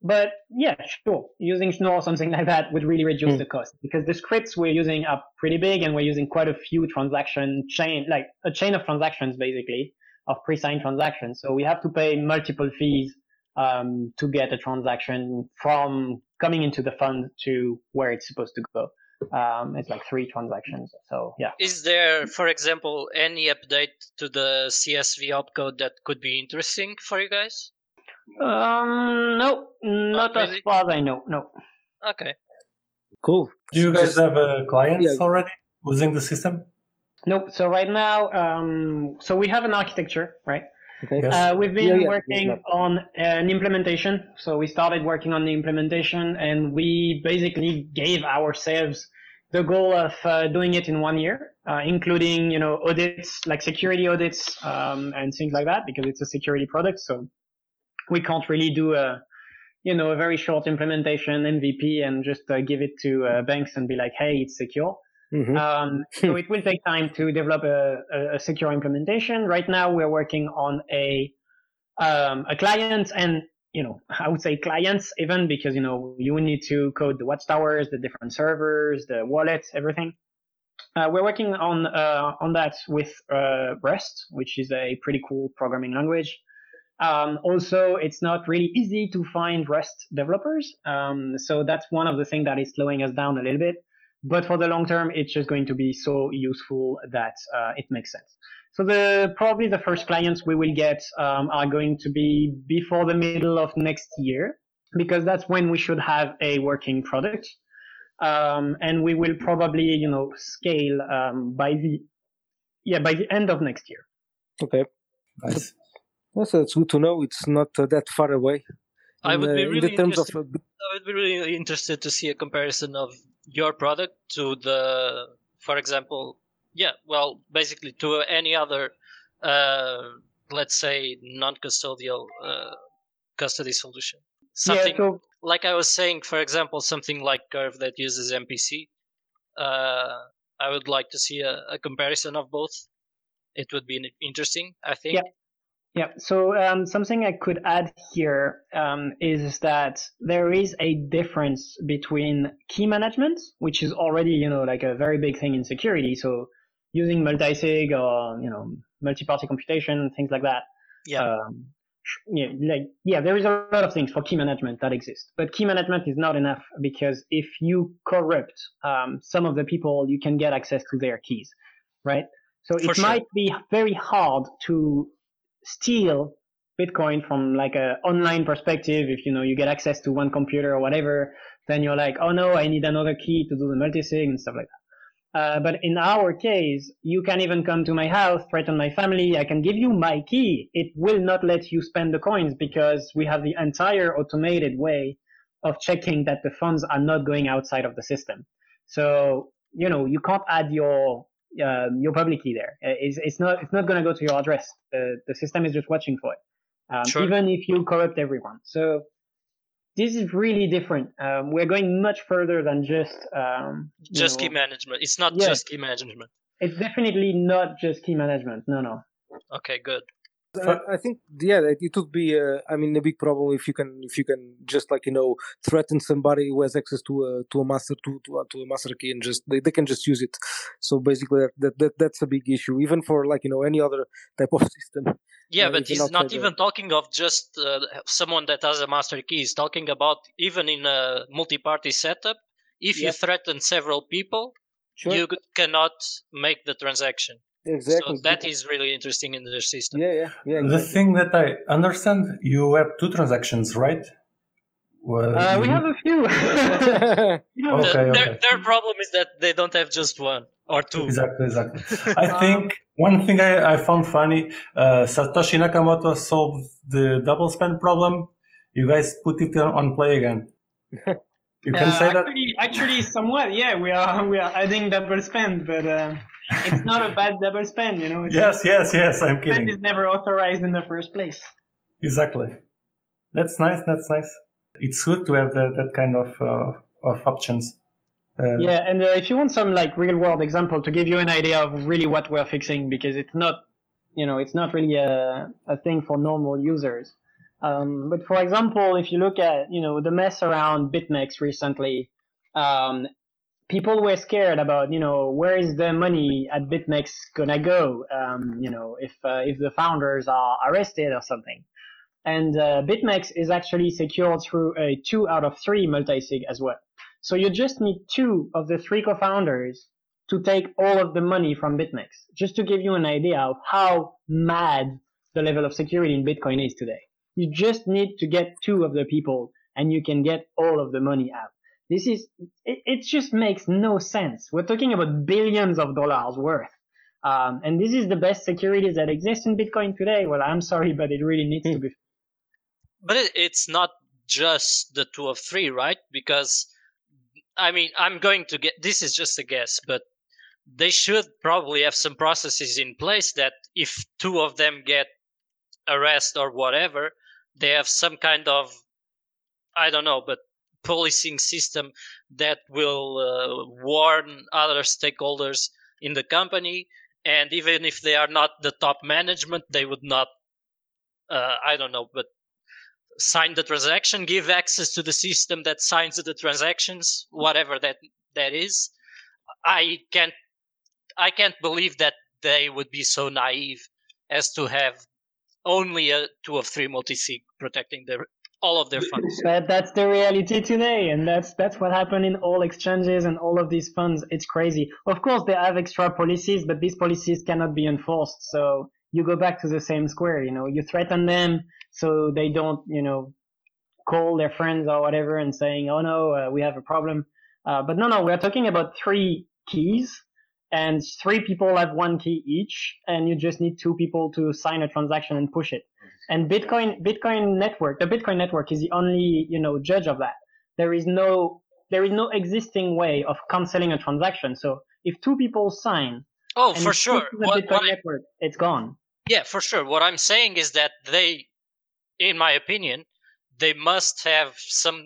Speaker 2: but yeah, sure, using Schnorr or something like that would really reduce
Speaker 1: Hmm.
Speaker 2: the cost because the scripts we're using are pretty big and we're using quite a few transaction chain, like a chain of transactions basically of pre-signed transactions. So we have to pay multiple fees um, to get a transaction from coming into the fund to where it's supposed to go. Um, it's like three transactions. So yeah.
Speaker 5: Is there, for example, any update to the CSV opcode that could be interesting for you guys?
Speaker 2: Um, no, not
Speaker 5: Not
Speaker 2: as far as I know. No.
Speaker 5: Okay.
Speaker 1: Cool.
Speaker 3: Do you guys have uh, clients
Speaker 1: Yeah.
Speaker 3: already using the system?
Speaker 2: Nope. So right now, um, so we have an architecture, right?
Speaker 1: Okay.
Speaker 3: Yes.
Speaker 2: Uh, we've been
Speaker 1: Yeah, yeah,
Speaker 2: working
Speaker 1: yeah.
Speaker 2: on an implementation. So we started working on the implementation, and we basically gave ourselves the goal of uh, doing it in one year, uh, including you know audits like security audits um, and things like that, because it's a security product. So we can't really do a you know a very short implementation MVP and just uh, give it to uh, banks and be like, hey, it's secure.
Speaker 1: Mhm.
Speaker 2: Um, so it will take time to develop a, a, a secure implementation. Right now, we're working on a um, a client, and you know, I would say clients even because you know you need to code the watchtowers, the different servers, the wallets, everything. Uh, we're working on uh, on that with uh, Rust, which is a pretty cool programming language. Um, also, it's not really easy to find Rust developers, um, so that's one of the things that is slowing us down a little bit but for the long term, it's just going to be so useful that uh, it makes sense. So the probably the first clients we will get um, are going to be before the middle of next year because that's when we should have a working product, um, and we will probably you know scale um, by the yeah by the end of next year.
Speaker 1: Okay.
Speaker 3: Nice.
Speaker 1: Well, so it's good to know. It's not uh, that far away.
Speaker 5: I would
Speaker 1: uh,
Speaker 5: be really
Speaker 1: the terms of
Speaker 5: interested-
Speaker 1: uh,
Speaker 5: I would be really interested to see a comparison of your product to the, for example, yeah, well, basically to any other, uh, let's say, non-custodial uh, custody solution. Something
Speaker 2: yeah, so
Speaker 5: like I was saying, for example, something like Curv that uses MPC. Uh, I would like to see a, a comparison of both. It would be interesting, I think.
Speaker 2: Yeah. Yeah. So um, something I could add here um, is that there is a difference between key management, which is already you know like a very big thing in security. So using multi-sig or you know multi-party computation, things like that.
Speaker 5: Yeah.
Speaker 2: Um, yeah, like yeah, there is a lot of things for key management that exist, but key management is not enough because if you corrupt um, some of the people, you can get access to their keys, right? So
Speaker 5: For
Speaker 2: it
Speaker 5: sure.
Speaker 2: might be very hard to steal Bitcoin from like a online perspective. If you know you get access to one computer or whatever, then you're like, oh no, I need another key to do the multisig and stuff like that. Uh, but in our case, you can even come to my house, threaten my family. I can give you my key. It will not let you spend the coins because we have the entire automated way of checking that the funds are not going outside of the system. So you know you can't add your um, your public key there. Uh, It's, it's not it's not going to go to your address. The the system is just watching for it, um,
Speaker 5: Sure.
Speaker 2: even if you corrupt everyone. So this is really different. Um, we're going much further than just um,
Speaker 5: just
Speaker 2: know-
Speaker 5: key management. It's not
Speaker 2: Yeah.
Speaker 5: just key management.
Speaker 2: It's definitely not just key management. No, no.
Speaker 5: Okay, good.
Speaker 1: I, I think yeah, it would be. Uh, I mean, a big problem if you can if you can just like you know threaten somebody who has access to a to a master to to, a- to a master key and just they, they can just use it. So basically, that, that, that that's a big issue, even for like you know any other type of system.
Speaker 5: Yeah,
Speaker 1: Uh,
Speaker 5: but he's
Speaker 1: not for the-
Speaker 5: even talking of just uh, someone that has a master key. He's talking about even in a multi-party setup. If you threaten several people,
Speaker 1: Sure,
Speaker 5: you cannot make the transaction.
Speaker 1: Exactly.
Speaker 5: So that is really interesting in their system.
Speaker 1: yeah, yeah, yeah.
Speaker 3: The thing that I understand, you have two transactions, right? Well,
Speaker 2: Uh, we have a few. You know,
Speaker 5: The-
Speaker 3: Okay,
Speaker 5: their, their problem is that they don't have just one or two.
Speaker 3: Exactly, exactly. I think one thing I, I found funny, uh, Satoshi Nakamoto solved the double spend problem. You guys put it on on play again. You can
Speaker 2: Uh,
Speaker 3: say that.
Speaker 2: actually, actually, somewhat. Yeah, we are we are adding double spend, but uh, it's not a bad double spend. You know, it's
Speaker 3: Yes, yes, yes. I'm
Speaker 2: spend
Speaker 3: kidding.
Speaker 2: is never authorized in the first place.
Speaker 3: Exactly. That's nice. That's nice. It's good to have that, that kind of uh, of options. Uh,
Speaker 2: Yeah, and uh, if you want some like real world example to give you an idea of really what we're fixing, because it's not, you know, it's not really a, a thing for normal users. Um, but for example, if you look at, you know, the mess around BitMEX recently, um, people were scared about, you know, where is the money at BitMEX gonna go? Um, you know, if uh, if the founders are arrested or something. And uh, BitMEX is actually secured through a two out of three multi-sig as well. So you just need two of the three co-founders to take all of the money from BitMEX. Just to give you an idea of how mad the level of security in Bitcoin is today. You just need to get two of the people and you can get all of the money out. This is, it, it just makes no sense. We're talking about billions of dollars worth. Um, and this is the best securities that exist in Bitcoin today. Well, I'm sorry, but it really needs to be.
Speaker 5: But it, it's not just the two of three, right? Because, I mean, I'm going to get, this is just a guess, but they should probably have some processes in place that if two of them get arrest or whatever, they have some kind of I don't know, but policing system that will uh, warn other stakeholders in the company. And even if they are not the top management, they would not, uh, I don't know, but sign the transaction, give access to the system that signs the transactions, whatever that that is. I can't, I can't believe that they would be so naive as to have only a two of three multi-sig protecting their all of their funds.
Speaker 2: But that's the reality today, and that's that's what happened in all exchanges and all of these funds. It's crazy. Of course, they have extra policies, but these policies cannot be enforced. So you go back to the same square. You know, you threaten them so they don't, you know, call their friends or whatever and saying, "Oh no, uh, we have a problem." Uh, but no, no, we're talking about three keys and three people have one key each and you just need two people to sign a transaction and push it. And bitcoin bitcoin network the bitcoin network is the only you know judge of that. There is no there is no existing way of canceling a transaction. So if two people sign
Speaker 5: oh for sure.
Speaker 2: the what, bitcoin what network it's gone.
Speaker 5: Yeah for sure. What i'm saying is that they in my opinion they must have some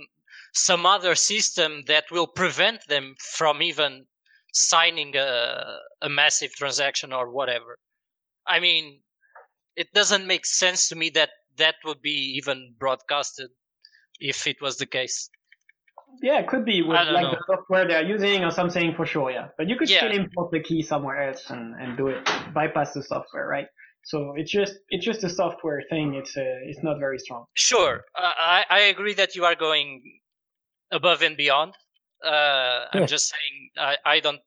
Speaker 5: some other system that will prevent them from even signing a, a massive transaction or whatever. I mean, it doesn't make sense to me that that would be even broadcasted if it was the case.
Speaker 2: Yeah, it could be with like know. the software they're using or something for sure, yeah. But you could yeah. still import the key somewhere else and, and do it, bypass the software, right? So it's just it's just a software thing. It's uh, it's not very strong.
Speaker 5: Sure, I I agree that you are going above and beyond uh, I'm just saying I, I don't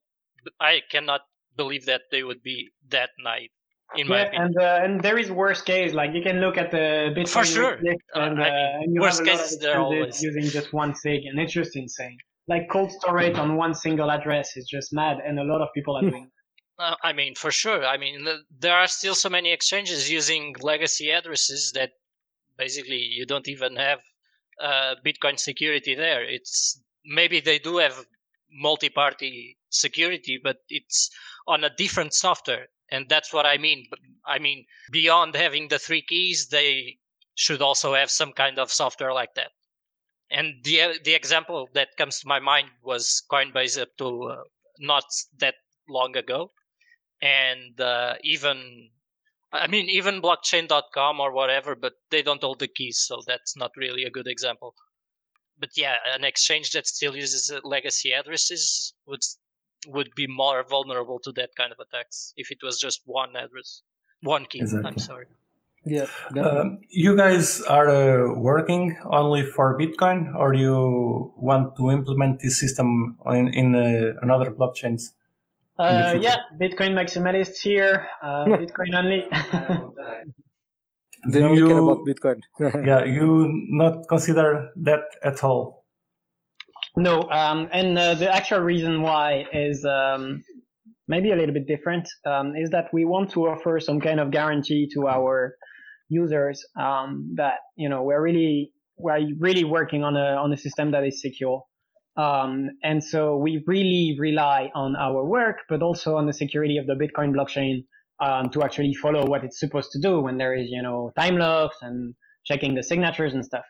Speaker 5: I cannot believe that they would be that naive. In yeah,
Speaker 2: and uh, and there is worst case. Like you can look at the Bitcoin
Speaker 5: for sure.
Speaker 2: and, uh, and you worst have a lot always... using just one thing, and it's just insane. Like cold storage on one single address is just mad, and a lot of people are doing.
Speaker 5: Uh, I mean, for sure. I mean, there are still so many exchanges using legacy addresses that basically you don't even have uh, Bitcoin security there. It's maybe they do have multi-party security, but it's on a different software. And that's what I mean. I mean, beyond having the three keys, they should also have some kind of software like that. And the the example that comes to my mind was Coinbase up to uh, not that long ago, and uh, even I mean even blockchain.com or whatever, but they don't hold the keys, so that's not really a good example but yeah, an exchange that still uses legacy addresses would would be more vulnerable to that kind of attacks if it was just one address, one key. Exactly. I'm sorry.
Speaker 1: Yeah.
Speaker 3: Um, you guys are uh, working only for Bitcoin, or you want to implement this system in, in uh, another blockchains?
Speaker 2: Uh, yeah, Bitcoin maximalists here. Uh, Bitcoin only.
Speaker 1: They only you, care about Bitcoin.
Speaker 3: yeah, you not consider that at all.
Speaker 2: No, um, and uh, the actual reason why is um, maybe a little bit different. Um, is that we want to offer some kind of guarantee to our users um, that you know we're really we're really working on a on a system that is secure. Um, and so we really rely on our work, but also on the security of the Bitcoin blockchain um, to actually follow what it's supposed to do when there is, you know, time locks and checking the signatures and stuff.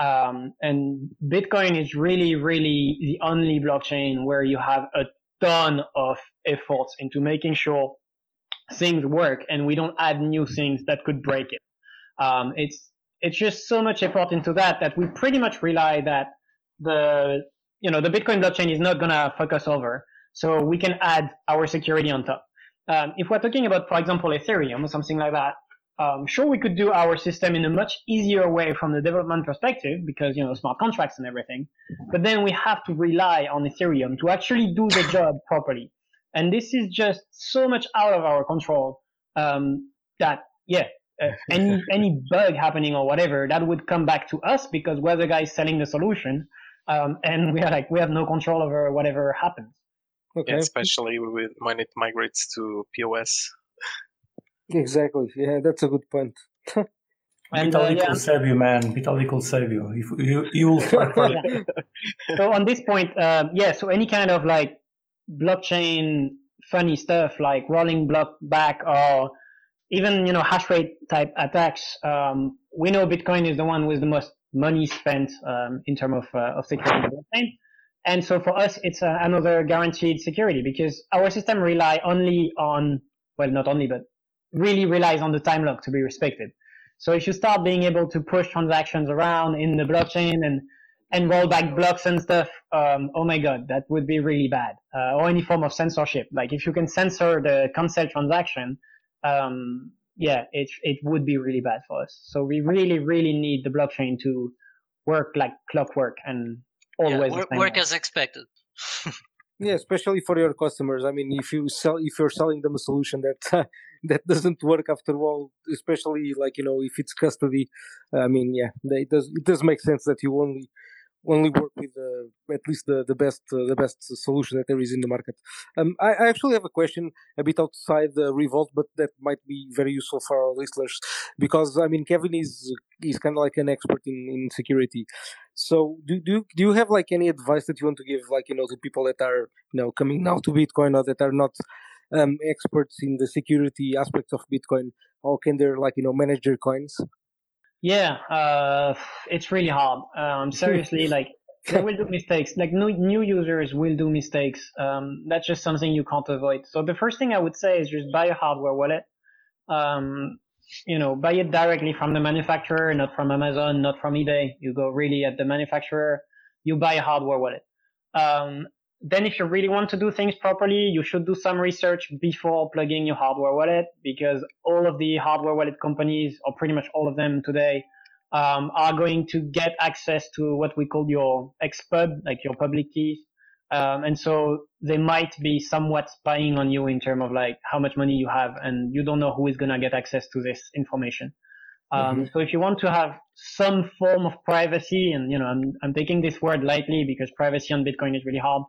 Speaker 2: Um, and Bitcoin is really, really the only blockchain where you have a ton of efforts into making sure things work and we don't add new things that could break it. Um, it's, it's just so much effort into that that we pretty much rely that the, you know, the Bitcoin blockchain is not going to fuck us over. So we can add our security on top. Um, if we're talking about, for example, Ethereum or something like that, um, sure we could do our system in a much easier way from the development perspective because you know smart contracts and everything. But then we have to rely on ethereum to actually do the job properly. And this is just so much out of our control um, that yeah uh, any any bug happening or whatever that would come back to us because we're the guys selling the solution um, and we are like we have no control over whatever happens
Speaker 1: Okay.
Speaker 6: Yeah, especially with, when it migrates to POS.
Speaker 1: Exactly. Yeah, that's a good point.
Speaker 2: and uh,
Speaker 3: Vitalik
Speaker 2: yeah,
Speaker 3: will save you, man. Vitalik will save you. If you, you will fight for
Speaker 2: so on this point, uh, yeah, so any kind of like blockchain funny stuff like rolling block back or even you know hash rate type attacks, um, we know Bitcoin is the one with the most money spent um, in terms of uh, of security blockchain. And so for us, it's uh, another guaranteed security because our system rely only on well, not only but really relies on the time lock to be respected. So if you start being able to push transactions around in the blockchain and and roll back blocks and stuff, um, oh my god, that would be really bad. Uh, or any form of censorship. Like if you can censor the cancel transaction, um, yeah, it it would be really bad for us. So we really really need the blockchain to work like clockwork and always the
Speaker 5: work, work as expected.
Speaker 1: Yeah, especially for your customers. I mean, if you sell, if you're selling them a solution that that doesn't work after all, especially like you know if it's custody, I mean, yeah, it does it does make sense that you only only work with uh, at least the the best uh, the best solution that there is in the market. Um, I, I actually have a question a bit outside the Revault, but that might be very useful for our listeners because I mean Kevin is is kind of like an expert in, in security. So do do you- do you have like any advice that you want to give like you know to people that are you know coming now to Bitcoin or that are not um, experts in the security aspects of Bitcoin? How can they like you know manage their coins?
Speaker 2: Yeah, uh, it's really hard. Um, seriously, like they will do mistakes. Like new new users will do mistakes. Um, that's just something you can't avoid. So the first thing I would say is just buy a hardware wallet. Um, you know, buy it directly from the manufacturer, not from Amazon, not from eBay. You go really at the manufacturer. You buy a hardware wallet. Um, then if you really want to do things properly, you should do some research before plugging your hardware wallet because all of the hardware wallet companies, or pretty much all of them today, um, are going to get access to what we call your XPub, like your public keys. Um, and so they might be somewhat spying on you in terms of like how much money you have, and you don't know who is going to get access to this information. Um, So if you want to have some form of privacy, and you know, I'm, I'm taking this word lightly because privacy on Bitcoin is really hard.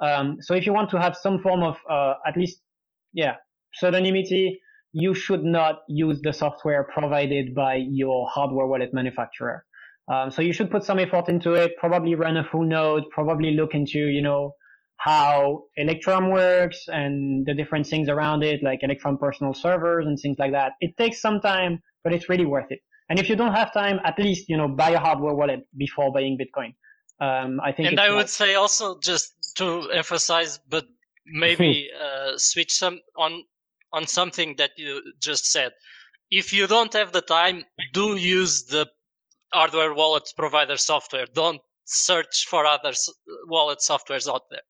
Speaker 2: Um, so if you want to have some form of, uh, at least, yeah, pseudonymity, you should not use the software provided by your hardware wallet manufacturer. Um, so you should put some effort into it, probably run a full node, probably look into, you know, how Electrum works and the different things around it, like Electrum personal servers and things like that. It takes some time, but it's really worth it. And if you don't have time, at least, you know, buy a hardware wallet before buying Bitcoin. Um, I think
Speaker 5: and I
Speaker 2: like-
Speaker 5: would say also just to emphasize, but maybe uh, switch some on on something that you just said. If you don't have the time, do use the hardware wallet provider software. Don't search for other wallet softwares out there.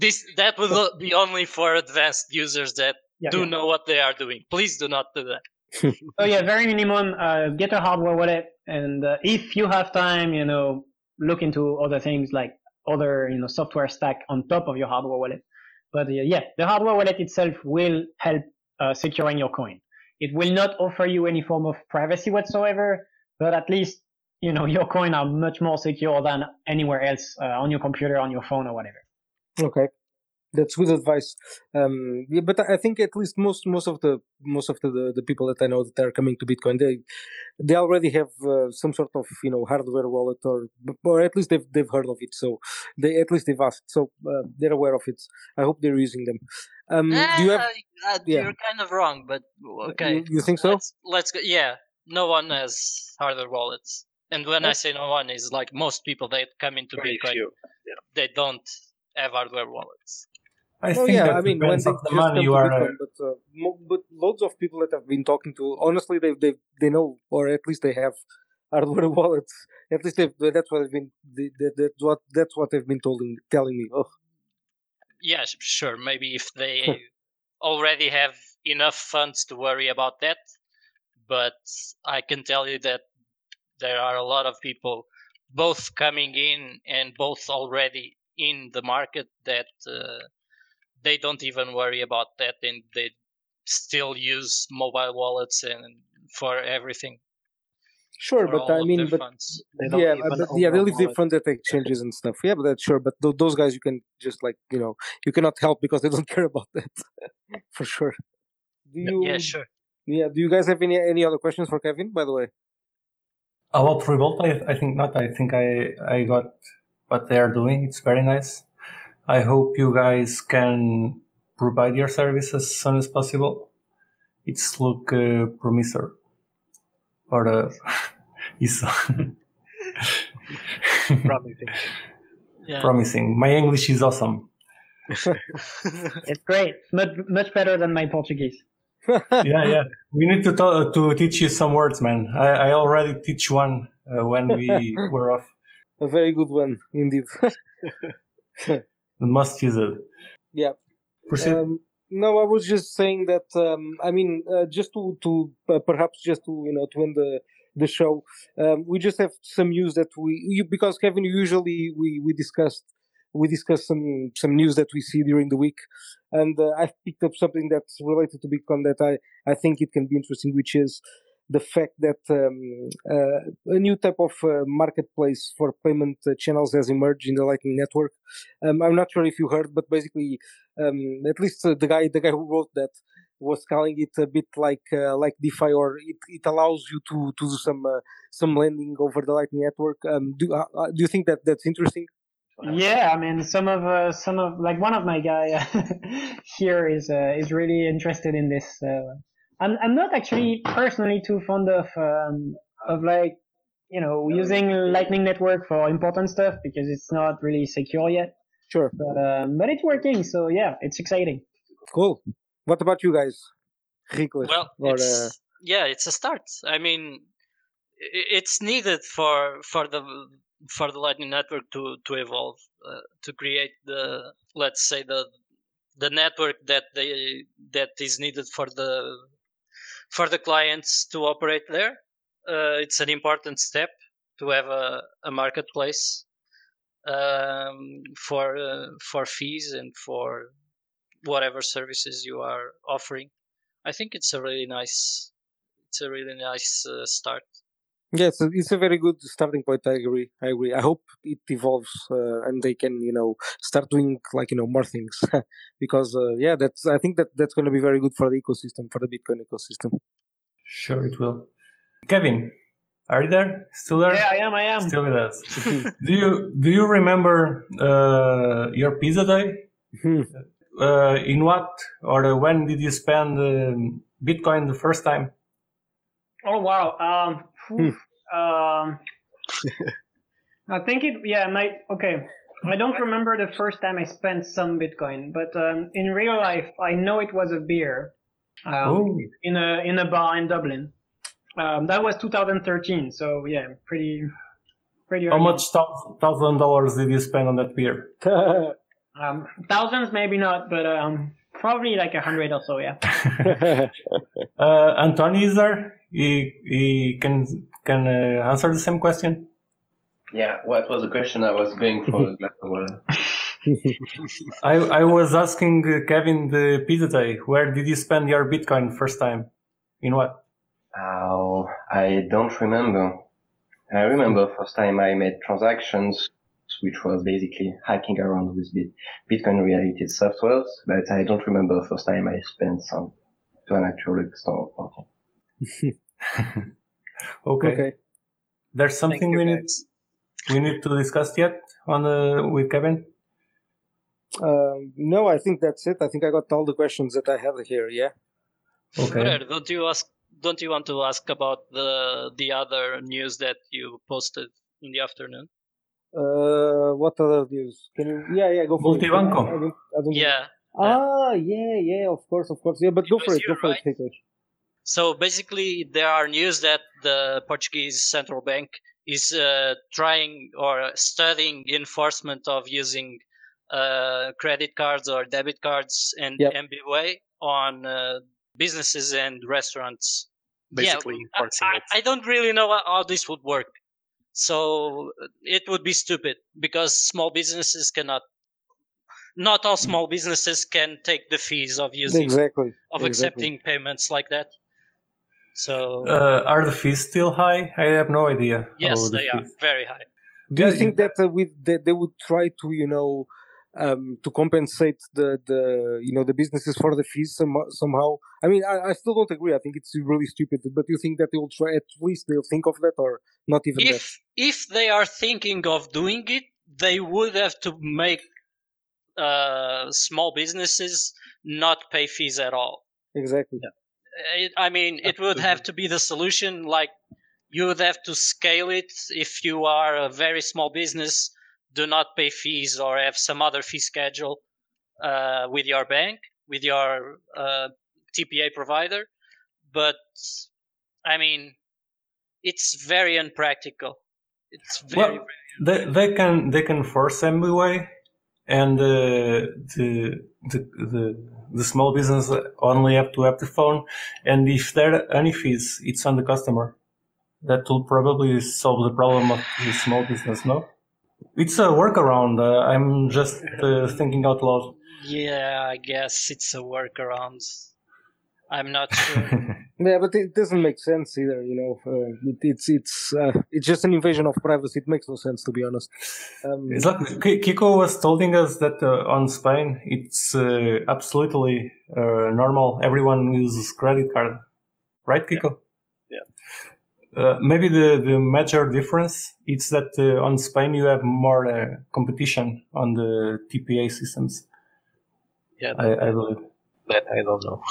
Speaker 5: This that will be only for advanced users that
Speaker 2: Yeah,
Speaker 5: do
Speaker 2: yeah.
Speaker 5: know what they are doing. Please do not do that.
Speaker 2: So yeah, very minimum. Uh, get a hardware wallet, and uh, if you have time, you know, look into other things like other you know software stack on top of your hardware wallet. But uh, yeah, the hardware wallet itself will help uh, securing your coin. It will not offer you any form of privacy whatsoever, but at least you know your coin are much more secure than anywhere else uh, on your computer, on your phone, or whatever.
Speaker 1: Okay, that's good advice. Um, yeah, but I think at least most most of the most of the, the, the people that I know that are coming to Bitcoin, they they already have uh, some sort of you know hardware wallet or or at least they've they've heard of it. So they at least they've asked. So uh, they're aware of it. I hope they're using them. Um, do you have?
Speaker 5: Uh, uh,
Speaker 1: yeah.
Speaker 5: You're kind of wrong, but okay.
Speaker 1: You, you think so?
Speaker 5: Let's, let's go. Yeah, no one has hardware wallets. And when I say no one, is like most people that come into
Speaker 6: Very
Speaker 5: Bitcoin,
Speaker 6: few.
Speaker 5: they don't have hardware wallets.
Speaker 3: I
Speaker 1: Oh
Speaker 3: think
Speaker 1: yeah,
Speaker 3: that
Speaker 1: I mean when they just
Speaker 3: the
Speaker 1: come
Speaker 3: money you are.
Speaker 1: Bitcoin, but uh, mo- but loads of people that I've been talking to, honestly, they they they know, or at least they have hardware wallets. At least they that's what I've been they, they, that's what that's what they've been telling telling me. Oh,
Speaker 5: Yeah, sure. Maybe if they already have enough funds to worry about that, but I can tell you that there are a lot of people both coming in and both already in the market that uh, they don't even worry about that and they still use mobile wallets and for everything.
Speaker 1: Sure,
Speaker 5: for
Speaker 1: but I mean, but
Speaker 5: funds.
Speaker 6: They don't
Speaker 1: yeah, but, yeah, they
Speaker 6: a
Speaker 1: leave different at exchanges and stuff. Yeah, but that's sure. But th- those guys, you can just like you know, you cannot help because they don't care about that for sure. Do you?
Speaker 5: yeah, sure.
Speaker 1: Yeah. Do you guys have any any other questions for Kevin? By the way.
Speaker 3: About Revault, I, I think not. I think I I got what they are doing. It's very nice. I hope you guys can provide your service as soon as possible. It's look uh, promisor or uh, is
Speaker 6: Promising.
Speaker 5: Yeah.
Speaker 3: promising. My English is awesome.
Speaker 2: It's great. Much much better than my Portuguese.
Speaker 3: Yeah, yeah. We need to to, to teach you some words, man. I, I already teach one uh, when we were off.
Speaker 1: A very good one indeed.
Speaker 3: We must use it.
Speaker 1: yeah.
Speaker 3: Proceed.
Speaker 1: Um, no, I was just saying that. Um, I mean, uh, just to to uh, perhaps just to you know to end the the show, um, we just have some news that we you, because Kevin usually we we discussed we discuss some some news that we see during the week, and uh, I've picked up something that's related to Bitcoin that I I think it can be interesting, which is the fact that um, uh, a new type of uh, marketplace for payment channels has emerged in the Lightning Network. Um, I'm not sure if you heard, but basically, um, at least uh, the guy the guy who wrote that was calling it a bit like uh, like DeFi, or it, it allows you to to do some uh, some lending over the Lightning Network. Um, do uh, do you think that that's interesting?
Speaker 2: Yeah, I mean, some of uh, some of like one of my guy here is uh, is really interested in this. Uh, I'm I'm not actually personally too fond of um, of like you know using Lightning Network for important stuff because it's not really secure yet.
Speaker 1: Sure,
Speaker 2: But um, but it's working, so yeah, it's exciting.
Speaker 1: cool. What about you guys? Ricolas?
Speaker 5: Well,
Speaker 1: or,
Speaker 5: it's
Speaker 1: uh,
Speaker 5: yeah, it's a start. I mean, it's needed for for the for the Lightning Network to to evolve, uh, to create the let's say the the network that they that is needed for the for the clients to operate there. Uh, it's an important step to have a, a marketplace um, for uh, for fees and for whatever services you are offering. I think it's a really nice it's a really nice uh, start.
Speaker 1: Yes, it's a very good starting point. I agree. I agree. I hope it evolves uh, and they can, you know, start doing like you know more things because uh, yeah, that's I think that that's going to be very good for the ecosystem for the Bitcoin ecosystem.
Speaker 3: Sure, it will. Kevin, are you there? Still there?
Speaker 2: Yeah, I am. I am.
Speaker 3: Still with us. do you do you remember uh, your pizza day?
Speaker 1: Hmm.
Speaker 3: Uh, in what or uh, when did you spend um, Bitcoin the first time?
Speaker 2: Oh wow. Um. Phew, um. I think it. Yeah. My. Okay. I don't remember the first time I spent some Bitcoin, but um, in real life, I know it was a beer. Um, in a in a bar in Dublin. Um, that was 2013. So yeah, pretty pretty.
Speaker 3: How
Speaker 2: early.
Speaker 3: much thousand dollars did you spend on that beer?
Speaker 2: Um, thousands, maybe not, but um, probably like a hundred or so. Yeah.
Speaker 3: Uh, Anthony is there? He, he can can uh, answer the same question.
Speaker 4: Yeah, what was the question? I was going for a glass.
Speaker 3: I I was asking uh, Kevin the pizza day. Where did you spend your Bitcoin first time? In what?
Speaker 4: Oh, I don't remember. I remember first time I made transactions, which was basically hacking around with Bit- Bitcoin related softwares, but I don't remember the first time I spent some to an actual external party.
Speaker 3: Okay.
Speaker 1: okay.
Speaker 3: There's something
Speaker 5: you,
Speaker 3: we need
Speaker 5: guys.
Speaker 3: we need to discuss yet on uh, with Kevin.
Speaker 1: Um, no, I think that's it. I think I got all the questions that I have here. Yeah.
Speaker 3: Okay.
Speaker 5: Fred, don't you ask? Don't you want to ask about the the other news that you posted in the afternoon?
Speaker 1: Uh, what other news? Can you? Yeah, yeah. Go for
Speaker 3: Multibanco.
Speaker 1: it. I don't, I don't
Speaker 5: Yeah.
Speaker 1: Ah, yeah, yeah. Of course, of course. Yeah, but
Speaker 5: It
Speaker 1: go for it.
Speaker 5: you,
Speaker 1: Go for
Speaker 5: right?
Speaker 1: it, Ricolas.
Speaker 5: So basically, there are news that the Portuguese central bank is uh, trying or studying enforcement of using uh, credit cards or debit cards and
Speaker 1: Yep.
Speaker 5: MBWay on uh, businesses and restaurants
Speaker 6: basically
Speaker 5: yeah,
Speaker 6: enforcing
Speaker 5: I. I don't really know how- how this would work. So uh, it would be stupid because small businesses cannot. Not all small businesses can take the fees of using
Speaker 1: Exactly.
Speaker 5: of
Speaker 1: exactly.
Speaker 5: accepting payments like that. So
Speaker 3: Uh, are the fees still high? I have no idea.
Speaker 5: yes,
Speaker 3: the
Speaker 5: they are very high.
Speaker 1: Do you think that uh, with that they would try to you know um, to compensate the the you know the businesses for the fees some, somehow? I mean, I, I still don't agree. I think it's really stupid. But you think that they will try at least they'll think of that or not even that?
Speaker 5: If if they are thinking of doing it, they would have to make uh, small businesses not pay fees at all.
Speaker 1: Exactly.
Speaker 5: it, I mean, it would have to be the solution. Like you would have to scale it. If you are a very small business, do not pay fees or have some other fee schedule uh, with your bank, with your uh, TPA provider. But I mean, it's very unpractical. It's very
Speaker 3: Well, they, they can they can force MBWay, and uh, the, the the the small business only have to have the phone, and if there are any fees, it's on the customer. That will probably solve the problem of the small business. No, it's a workaround. Uh, I'm just uh, thinking out loud.
Speaker 5: yeah. I guess it's a workaround. I'm not sure.
Speaker 1: Yeah, but it doesn't make sense either. You know, uh, it, it's it's uh, it's just an invasion of privacy. It makes no sense to be honest. Um,
Speaker 3: Exactly. Ki- Kiko was telling us that uh, on Spain it's uh, absolutely uh, normal. Everyone uses credit card, right, Kiko?
Speaker 6: Yeah.
Speaker 3: Uh, maybe the, the major difference is that uh, on Spain you have more uh, competition on the TPA systems.
Speaker 6: yeah,
Speaker 3: I, I believe.
Speaker 6: that I don't know.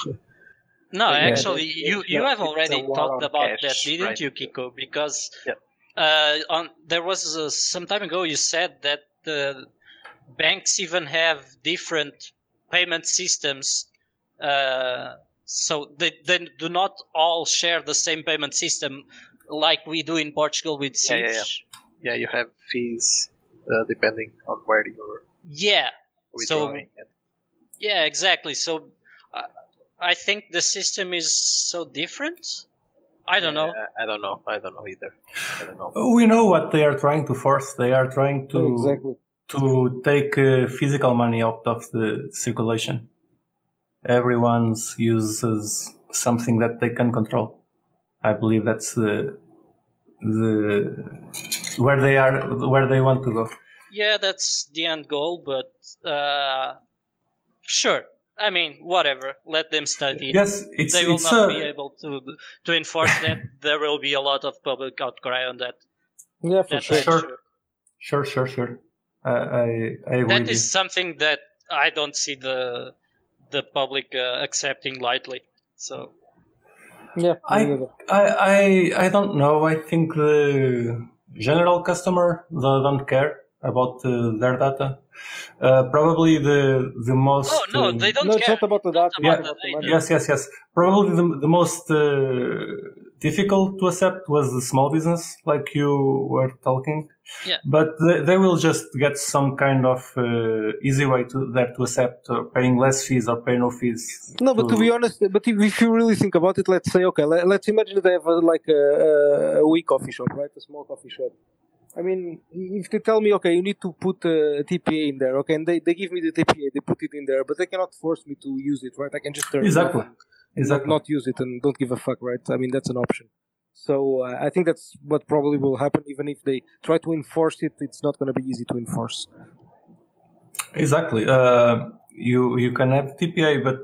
Speaker 5: No,
Speaker 6: Yeah,
Speaker 5: actually,
Speaker 6: it-
Speaker 5: you you
Speaker 6: a-
Speaker 5: have already talked
Speaker 6: on
Speaker 5: about that, didn't
Speaker 6: right?
Speaker 5: you, Kiko? Because
Speaker 6: Yep.
Speaker 5: uh, on there was uh, some time ago you said that the banks even have different payment systems, uh, so they they do not all share the same payment system like we do in Portugal with
Speaker 6: Yeah, yeah,
Speaker 5: Sage.
Speaker 6: yeah, you have fees uh, depending on where you're
Speaker 5: Yeah, So-
Speaker 6: withdrawing. it.
Speaker 5: yeah, exactly. So. Uh, I think the system is so different. I don't know.
Speaker 6: I don't know. I don't know either. I don't know.
Speaker 3: We know what they are trying to force. They are trying to
Speaker 1: exactly.
Speaker 3: to take uh, physical money out of the circulation. Everyone's uses something that they can control. I believe that's the the where they are where they want to go.
Speaker 5: Yeah, that's the end goal, but uh, sure. I mean, whatever. Let them study.
Speaker 3: Yes, it's
Speaker 5: they will
Speaker 3: it's
Speaker 5: not
Speaker 3: a,
Speaker 5: be able to to enforce that. there will be a lot of public outcry on that.
Speaker 1: Yeah, for
Speaker 5: That
Speaker 1: sure.
Speaker 3: Sure.
Speaker 5: sure.
Speaker 3: sure, sure, sure. I I, I agree.
Speaker 5: That
Speaker 3: with
Speaker 5: is something that I don't see the the public uh, accepting lightly. So
Speaker 1: Yeah,
Speaker 3: I- I, I I don't know. I think the general customer they don't care about uh, their data. Uh, probably the the most.
Speaker 5: oh no,
Speaker 3: um,
Speaker 5: they don't
Speaker 1: no, it's
Speaker 5: care.
Speaker 1: not about the data.
Speaker 5: about
Speaker 1: it's
Speaker 5: the
Speaker 1: about the
Speaker 5: data.
Speaker 3: Yes, yes, yes. Probably the, the most uh, difficult to accept was the small business, like you were talking.
Speaker 5: Yeah.
Speaker 3: But they, they will just get some kind of uh, easy way to there to accept uh, paying less fees or pay no fees.
Speaker 1: No, but to be honest, but if, if you really think about it, let's say, okay, let, let's imagine they have a, like a, a, a wee coffee shop, right? A small coffee shop. I mean, if they tell me, okay, you need to put a, TPA in there, okay, and they, they give me the TPA, they put it in there, but they cannot force me to use it, right? I can just turn
Speaker 3: Exactly.
Speaker 1: it off and
Speaker 3: Exactly.
Speaker 1: not, not use it and don't give a fuck, right? I mean, that's an option. So uh, I think that's what probably will happen. Even if they try to enforce it, it's not going to be easy to enforce.
Speaker 3: Exactly. Uh, you you can have TPA, but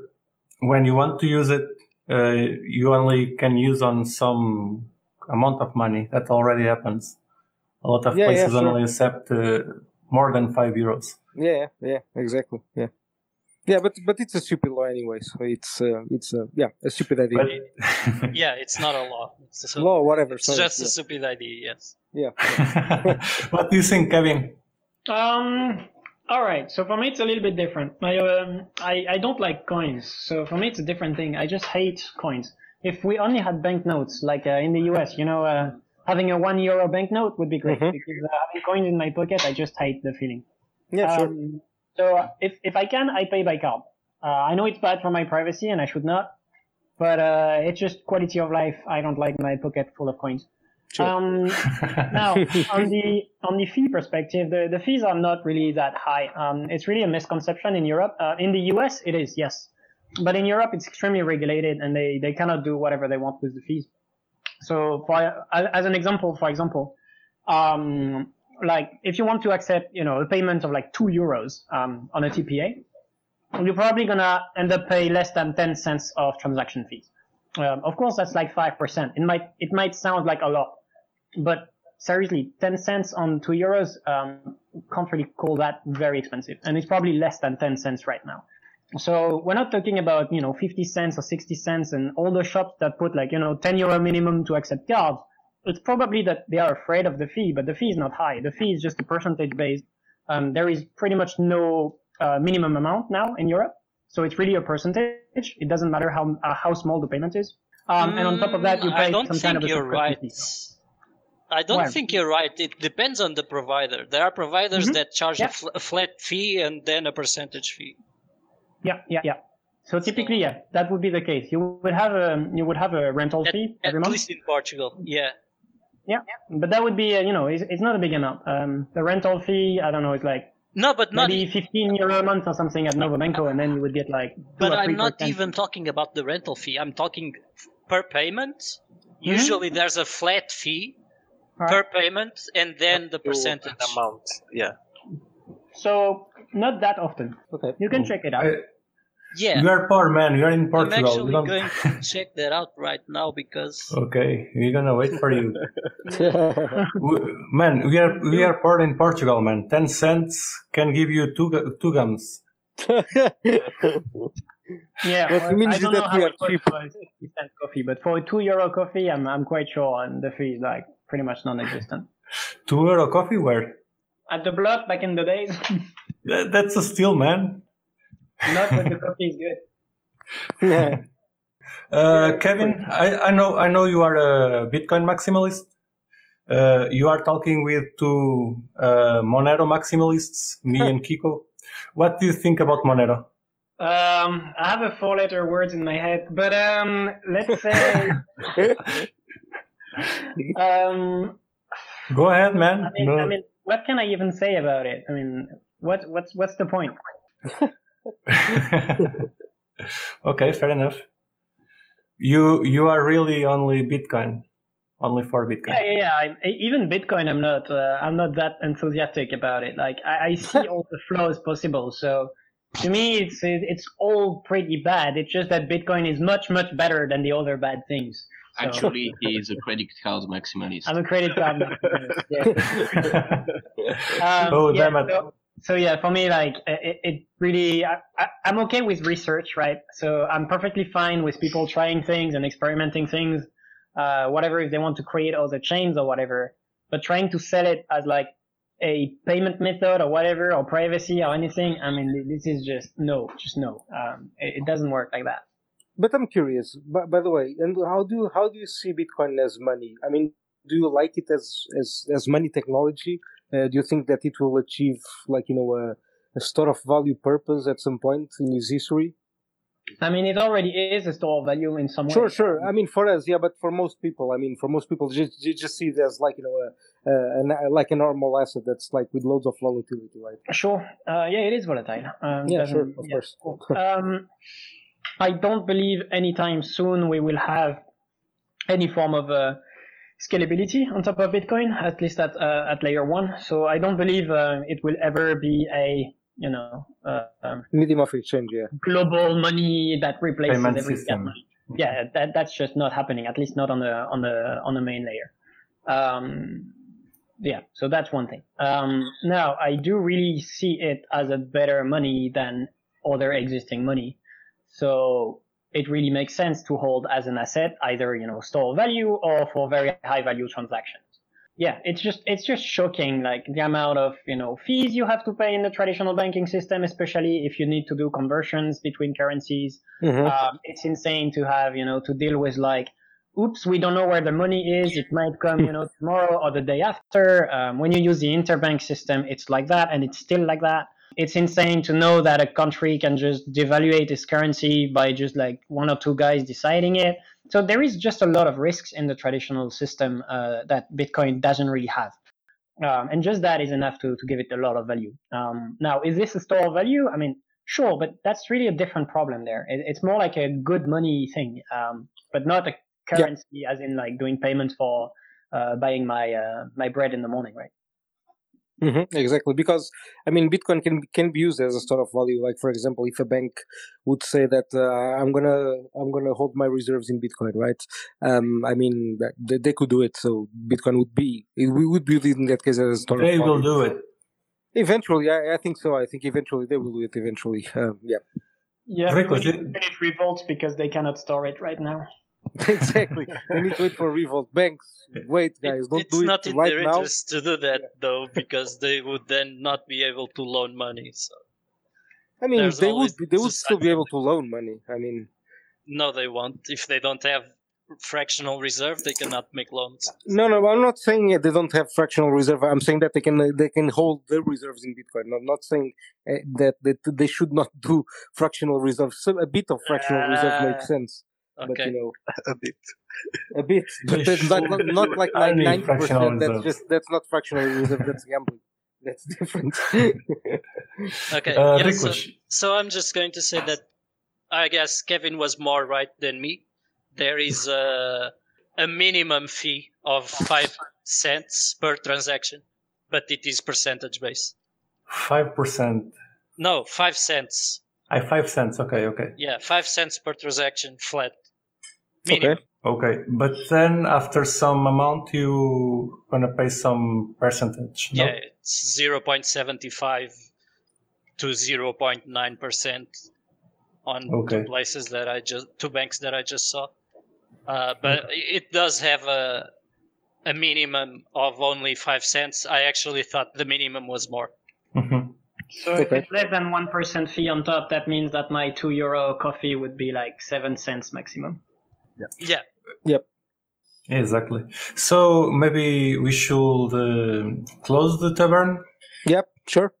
Speaker 3: when you want to use it, uh, you only can use on some amount of money. That already happens. A lot of
Speaker 1: Yeah, yeah,
Speaker 3: places
Speaker 1: sure.
Speaker 3: only accept uh, more than five euros.
Speaker 1: Yeah, yeah, exactly. Yeah, yeah, but but it's a stupid law anyway. So it's uh, it's uh, yeah a stupid idea.
Speaker 3: But
Speaker 5: Yeah, it's not a law. It's, a,
Speaker 1: law, whatever.
Speaker 5: it's
Speaker 1: sorry,
Speaker 5: just a
Speaker 1: yeah.
Speaker 5: stupid idea. Yes.
Speaker 1: yeah.
Speaker 3: what do you think, Kevin?
Speaker 2: Um. All right. So for me, it's a little bit different. I um, I, I don't like coins. So for me, it's a different thing. I just hate coins. If we only had banknotes, like uh, in the U.S., you know, uh, having a one euro banknote would be great.
Speaker 1: Mhm.
Speaker 2: Because uh, having coins in my pocket, I just hate the feeling.
Speaker 1: Yeah, sure.
Speaker 2: So if if I can, I pay by card. Uh, I know it's bad for my privacy, and I should not. but uh, it's just quality of life. I don't like my pocket full of coins.
Speaker 1: Sure.
Speaker 2: Um, now, on the on the fee perspective, the, the fees are not really that high. Um, it's really a misconception in Europe. Uh, in the US, it is yes, but in Europe, it's extremely regulated, and they they cannot do whatever they want with the fees. So, for as an example, for example, um, like if you want to accept, you know, a payment of like two euros um, on a TPA, you're probably gonna end up pay less than 10 cents of transaction fees. Um, of course, that's like 5%. It might, it might sound like a lot, but seriously, 10 cents on 2 euros, um, can't really call that very expensive. And it's probably less than 10 cents right now. So we're not talking about, you know, 50 cents or 60 cents and all the shops that put like, you know, 10 euro minimum to accept cards. It's probably that they are afraid of the fee, but the fee is not high. The fee is just a percentage based. Um, there is pretty much no uh, minimum amount now in Europe. So it's really a percentage. It doesn't matter how, uh, how small the payment is. Um, and on top of that, you
Speaker 5: Mm,
Speaker 2: pay
Speaker 5: I don't
Speaker 2: some
Speaker 5: think
Speaker 2: kind of a subscription
Speaker 5: right.
Speaker 2: fee.
Speaker 5: I don't
Speaker 2: Why?
Speaker 5: think you're right. It depends on the provider. There are providers
Speaker 2: Mhm.
Speaker 5: that charge
Speaker 2: Yeah.
Speaker 5: a, fl- a flat fee and then a percentage fee.
Speaker 2: Yeah, yeah, yeah. So typically, yeah, that would be the case. You would have a you would have a rental
Speaker 5: At,
Speaker 2: fee
Speaker 5: at
Speaker 2: every month.
Speaker 5: least in Portugal. Yeah.
Speaker 2: Yeah, but that would be uh, you know it's, it's not a big amount. Um, the rental fee, I don't know, it's like
Speaker 5: No, but not.
Speaker 2: maybe 15 euro a month or something at Novo Banco, and then you would get like. two
Speaker 5: But
Speaker 2: or
Speaker 5: I'm not
Speaker 2: 3%.
Speaker 5: even talking about the rental fee. I'm talking per payment.
Speaker 2: Mm-hmm.
Speaker 5: Usually there's a flat fee
Speaker 2: Alright.
Speaker 5: per payment and then the percentage.
Speaker 6: amount. Yeah.
Speaker 2: So not that often.
Speaker 1: Okay.
Speaker 2: You can check it out.
Speaker 3: I,
Speaker 5: Yeah.
Speaker 3: You are poor, man. You are in Portugal.
Speaker 5: I'm
Speaker 3: Portugal.
Speaker 5: Actually
Speaker 3: don't-
Speaker 5: going to check that out right now because
Speaker 3: Okay, we're gonna wait for you. We- man, we are we are poor in Portugal, man. Ten cents can give you two gu- two gums.
Speaker 2: Yeah,
Speaker 1: What
Speaker 2: well,
Speaker 1: means
Speaker 2: I don't
Speaker 1: that
Speaker 2: know how much
Speaker 1: cheap.
Speaker 2: for a 50 cent coffee, but for a two euro coffee, I'm I'm quite sure, and the fee is like pretty much non-existent.
Speaker 3: Two euro coffee, where?
Speaker 2: At the block back in the days,
Speaker 3: That- That's a steal, man.
Speaker 2: Not when the coffee is good.
Speaker 1: yeah.
Speaker 3: Uh, Kevin, I, I know I know you are a Bitcoin maximalist. Uh, you are talking with two uh, Monero maximalists, me and Kiko. What do you think about Monero?
Speaker 2: Um, I have a four-letter word in my head, but um, let's say um,
Speaker 3: Go ahead, man.
Speaker 2: I mean,
Speaker 3: No-
Speaker 2: I mean, what can I even say about it? I mean, what what's what's the point?
Speaker 3: okay, fair enough. You you are really only Bitcoin, only for Bitcoin.
Speaker 2: Yeah, yeah, yeah. I, even Bitcoin, I'm not. Uh, I'm not that enthusiastic about it. Like, I, I see all the flaws possible. So, to me, it's it, it's all pretty bad. It's just that Bitcoin is much much better than the other bad things. So,
Speaker 4: Actually, he is a credit card maximalist.
Speaker 2: I'm a credit card. maximalist, yeah. Um,
Speaker 3: oh
Speaker 2: yeah,
Speaker 3: damn it!
Speaker 2: so, so yeah, for me, like it, it really, I, I'm okay with research, right? So I'm perfectly fine with people trying things and experimenting things, uh, whatever if they want to create other chains or whatever. But trying to sell it as like a payment method or whatever or privacy or anything, I mean, this is just no, just no. Um, it, it doesn't work like that.
Speaker 1: But I'm curious. By, by the way, and how do how do you see Bitcoin as money? I mean, do you like it as as as money technology? Uh, do you think that it will achieve like you know a, a store of value purpose at some point in its history?
Speaker 2: I mean, it already is a store of value in some way.
Speaker 1: Sure, sure. I mean, for us, yeah, but for most people, I mean, for most people, just you just see it as like you know a, a, an- like a normal asset that's like with loads of volatility, right?
Speaker 2: Sure. Uh, yeah, it is volatile. Um,
Speaker 1: Yeah, sure, of
Speaker 2: yeah.
Speaker 1: course.
Speaker 2: um, I don't believe anytime soon we will have any form of uh, scalability on top of Bitcoin, at least at uh, at layer one. So I don't believe uh, it will ever be a you know uh, um,
Speaker 1: Medium of exchange, yeah.
Speaker 2: global money that replaces
Speaker 3: Payment
Speaker 2: every
Speaker 3: system.
Speaker 2: money. Yeah, that that's just not happening. At least not on the on the on the main layer. Um, yeah, so that's one thing. Um, now I do really see it as a better money than other existing money. So it really makes sense to hold as an asset, either you know store value or for very high value transactions. Yeah, it's just it's just shocking, like the amount of you know fees you have to pay in the traditional banking system, especially if you need to do conversions between currencies.
Speaker 1: Mhm.
Speaker 2: Um, it's insane to have you know to deal with like, oops, we don't know where the money is. It might come you know tomorrow or the day after. Um, when you use the interbank system, it's like that, and it's still like that. It's insane to know that a country can just devaluate its currency by just like one or two guys deciding it. So there is just a lot of risks in the traditional system uh, that Bitcoin doesn't really have. Um, and just that is enough to, to give it a lot of value. Um, now, is this a store of value? I mean, sure, but that's really a different problem there. It, it's more like a good money thing, um, but not a currency yeah. as in like doing payments for uh, buying my uh, my bread in the morning, right?
Speaker 1: Mm-hmm, exactly, because I mean, Bitcoin can can be used as a store of value. Like, for example, if a bank would say that uh, I'm gonna I'm gonna hold my reserves in Bitcoin, right? Um, I mean, they, they could do it. So Bitcoin would be it would be in that case as a store.
Speaker 3: They
Speaker 1: of
Speaker 3: will do it.
Speaker 1: Eventually, I, I think so. I think eventually they will do it. Eventually, um, yeah.
Speaker 2: Yeah, it revolts because they cannot store it right now.
Speaker 1: exactly. we need to wait for revault banks. Wait, guys, don't
Speaker 5: it's
Speaker 1: do it It's
Speaker 5: not in
Speaker 1: right
Speaker 5: their
Speaker 1: now.
Speaker 5: interest to do that though, because they would then not be able to loan money. So
Speaker 1: I mean,
Speaker 5: there's
Speaker 1: they would they would still be able to loan money. I mean,
Speaker 5: no, they won't. If they don't have fractional reserve, they cannot make loans.
Speaker 1: no, no. I'm not saying they don't have fractional reserve. I'm saying that they can they can hold their reserves in Bitcoin. I'm not saying uh, that, that they should not do fractional reserve. So a bit of fractional reserve
Speaker 5: Uh,
Speaker 1: makes sense, but you know,
Speaker 6: a bit.
Speaker 1: a bit,
Speaker 3: They
Speaker 1: but that's not, not,
Speaker 3: should-
Speaker 1: not like
Speaker 3: I need
Speaker 1: ninety
Speaker 3: fractional
Speaker 1: percent. That's
Speaker 3: reserves.
Speaker 1: just that's not fractional reserve. That's gambling. That's different.
Speaker 5: Okay.
Speaker 3: Uh,
Speaker 5: yeah, so, so I'm just going to say that I guess Kevin was more right than me. There is a, a minimum fee of five cents per transaction, but it is percentage based.
Speaker 3: five percent.
Speaker 5: No, five cents.
Speaker 3: I five cents. Okay, okay,
Speaker 5: Yeah, five cents per transaction flat.
Speaker 1: Okay.
Speaker 5: Minimum.
Speaker 3: okay. But then after some amount, you gonna pay some percentage. No?
Speaker 5: Yeah, it's 0.75 to 0.9 percent on
Speaker 3: Okay.
Speaker 5: two places that I just two banks that I just saw. Uh, but it does have a a minimum of only five cents. I actually thought the minimum was more.
Speaker 3: Mhm.
Speaker 2: So if it's less than one percent fee on top, that means that my two euro coffee would be like seven cents maximum.
Speaker 5: Yeah, yep
Speaker 3: Exactly. So maybe we should uh, close the tavern.
Speaker 1: yep, sure.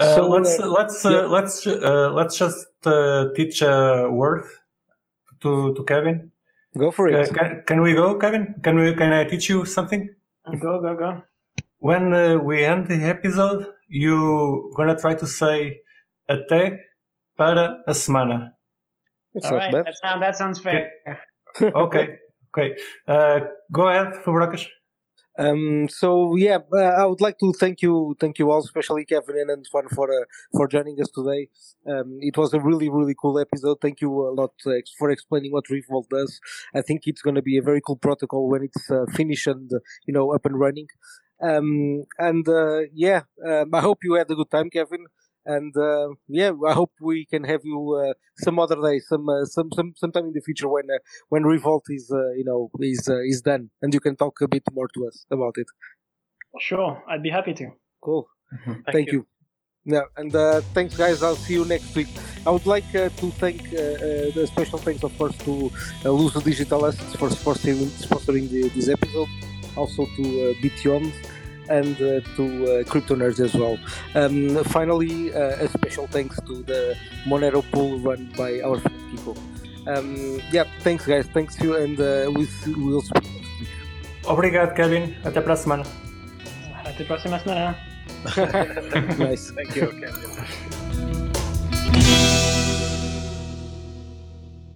Speaker 3: Uh,
Speaker 1: So,
Speaker 3: let's
Speaker 1: uh,
Speaker 3: let's uh,
Speaker 1: yeah.
Speaker 3: let's uh, let's just uh, teach a word to to Kevin.
Speaker 1: Go for
Speaker 3: Uh,
Speaker 1: it.
Speaker 3: can, can we go, Kevin? Can we can I teach you something?
Speaker 2: Go go go.
Speaker 3: When uh, we end the episode, you gonna try to say até para a semana.
Speaker 1: It's
Speaker 2: All
Speaker 1: not
Speaker 2: right,
Speaker 1: bad.
Speaker 2: that, sound, that sounds fair.
Speaker 3: Okay, okay. Uh, go ahead, Fabracas.
Speaker 1: Um, so yeah, uh, I would like to thank you, thank you all, especially Kevin and Antoine for uh, for joining us today. Um, it was a really really cool episode. Thank you a lot uh, for explaining what Revault does. I think it's going to be a very cool protocol when it's uh, finished and you know up and running. Um, and uh, yeah, um, I hope you had a good time, Kevin. And uh, yeah, I hope we can have you uh, some other day, some uh, some some sometime in the future when uh, when Revault is uh, you know is uh, is done, and you can talk a bit more to us about it.
Speaker 2: Sure, I'd be happy to.
Speaker 1: Cool.
Speaker 6: Thank,
Speaker 1: Thank,
Speaker 6: you.
Speaker 1: you. Yeah, and uh, thanks, guys. I'll see you next week. I would like uh, to thank uh, uh, the special thanks, of course, to uh, Luso Digital Assets for sponsoring, sponsoring the, this episode. Also to uh, Bition and uh, to uh, Crypto Nerds as well. Um, finally, uh, a special thanks to the Monero pool run by our friend Kiko. Um, yeah, thanks, guys. Thanks you, and uh, we'll, we'll speak next week.
Speaker 3: Obrigado, Kevin. Até para a semana.
Speaker 2: Até a próxima semana.
Speaker 1: nice.
Speaker 6: Thank you, Kevin.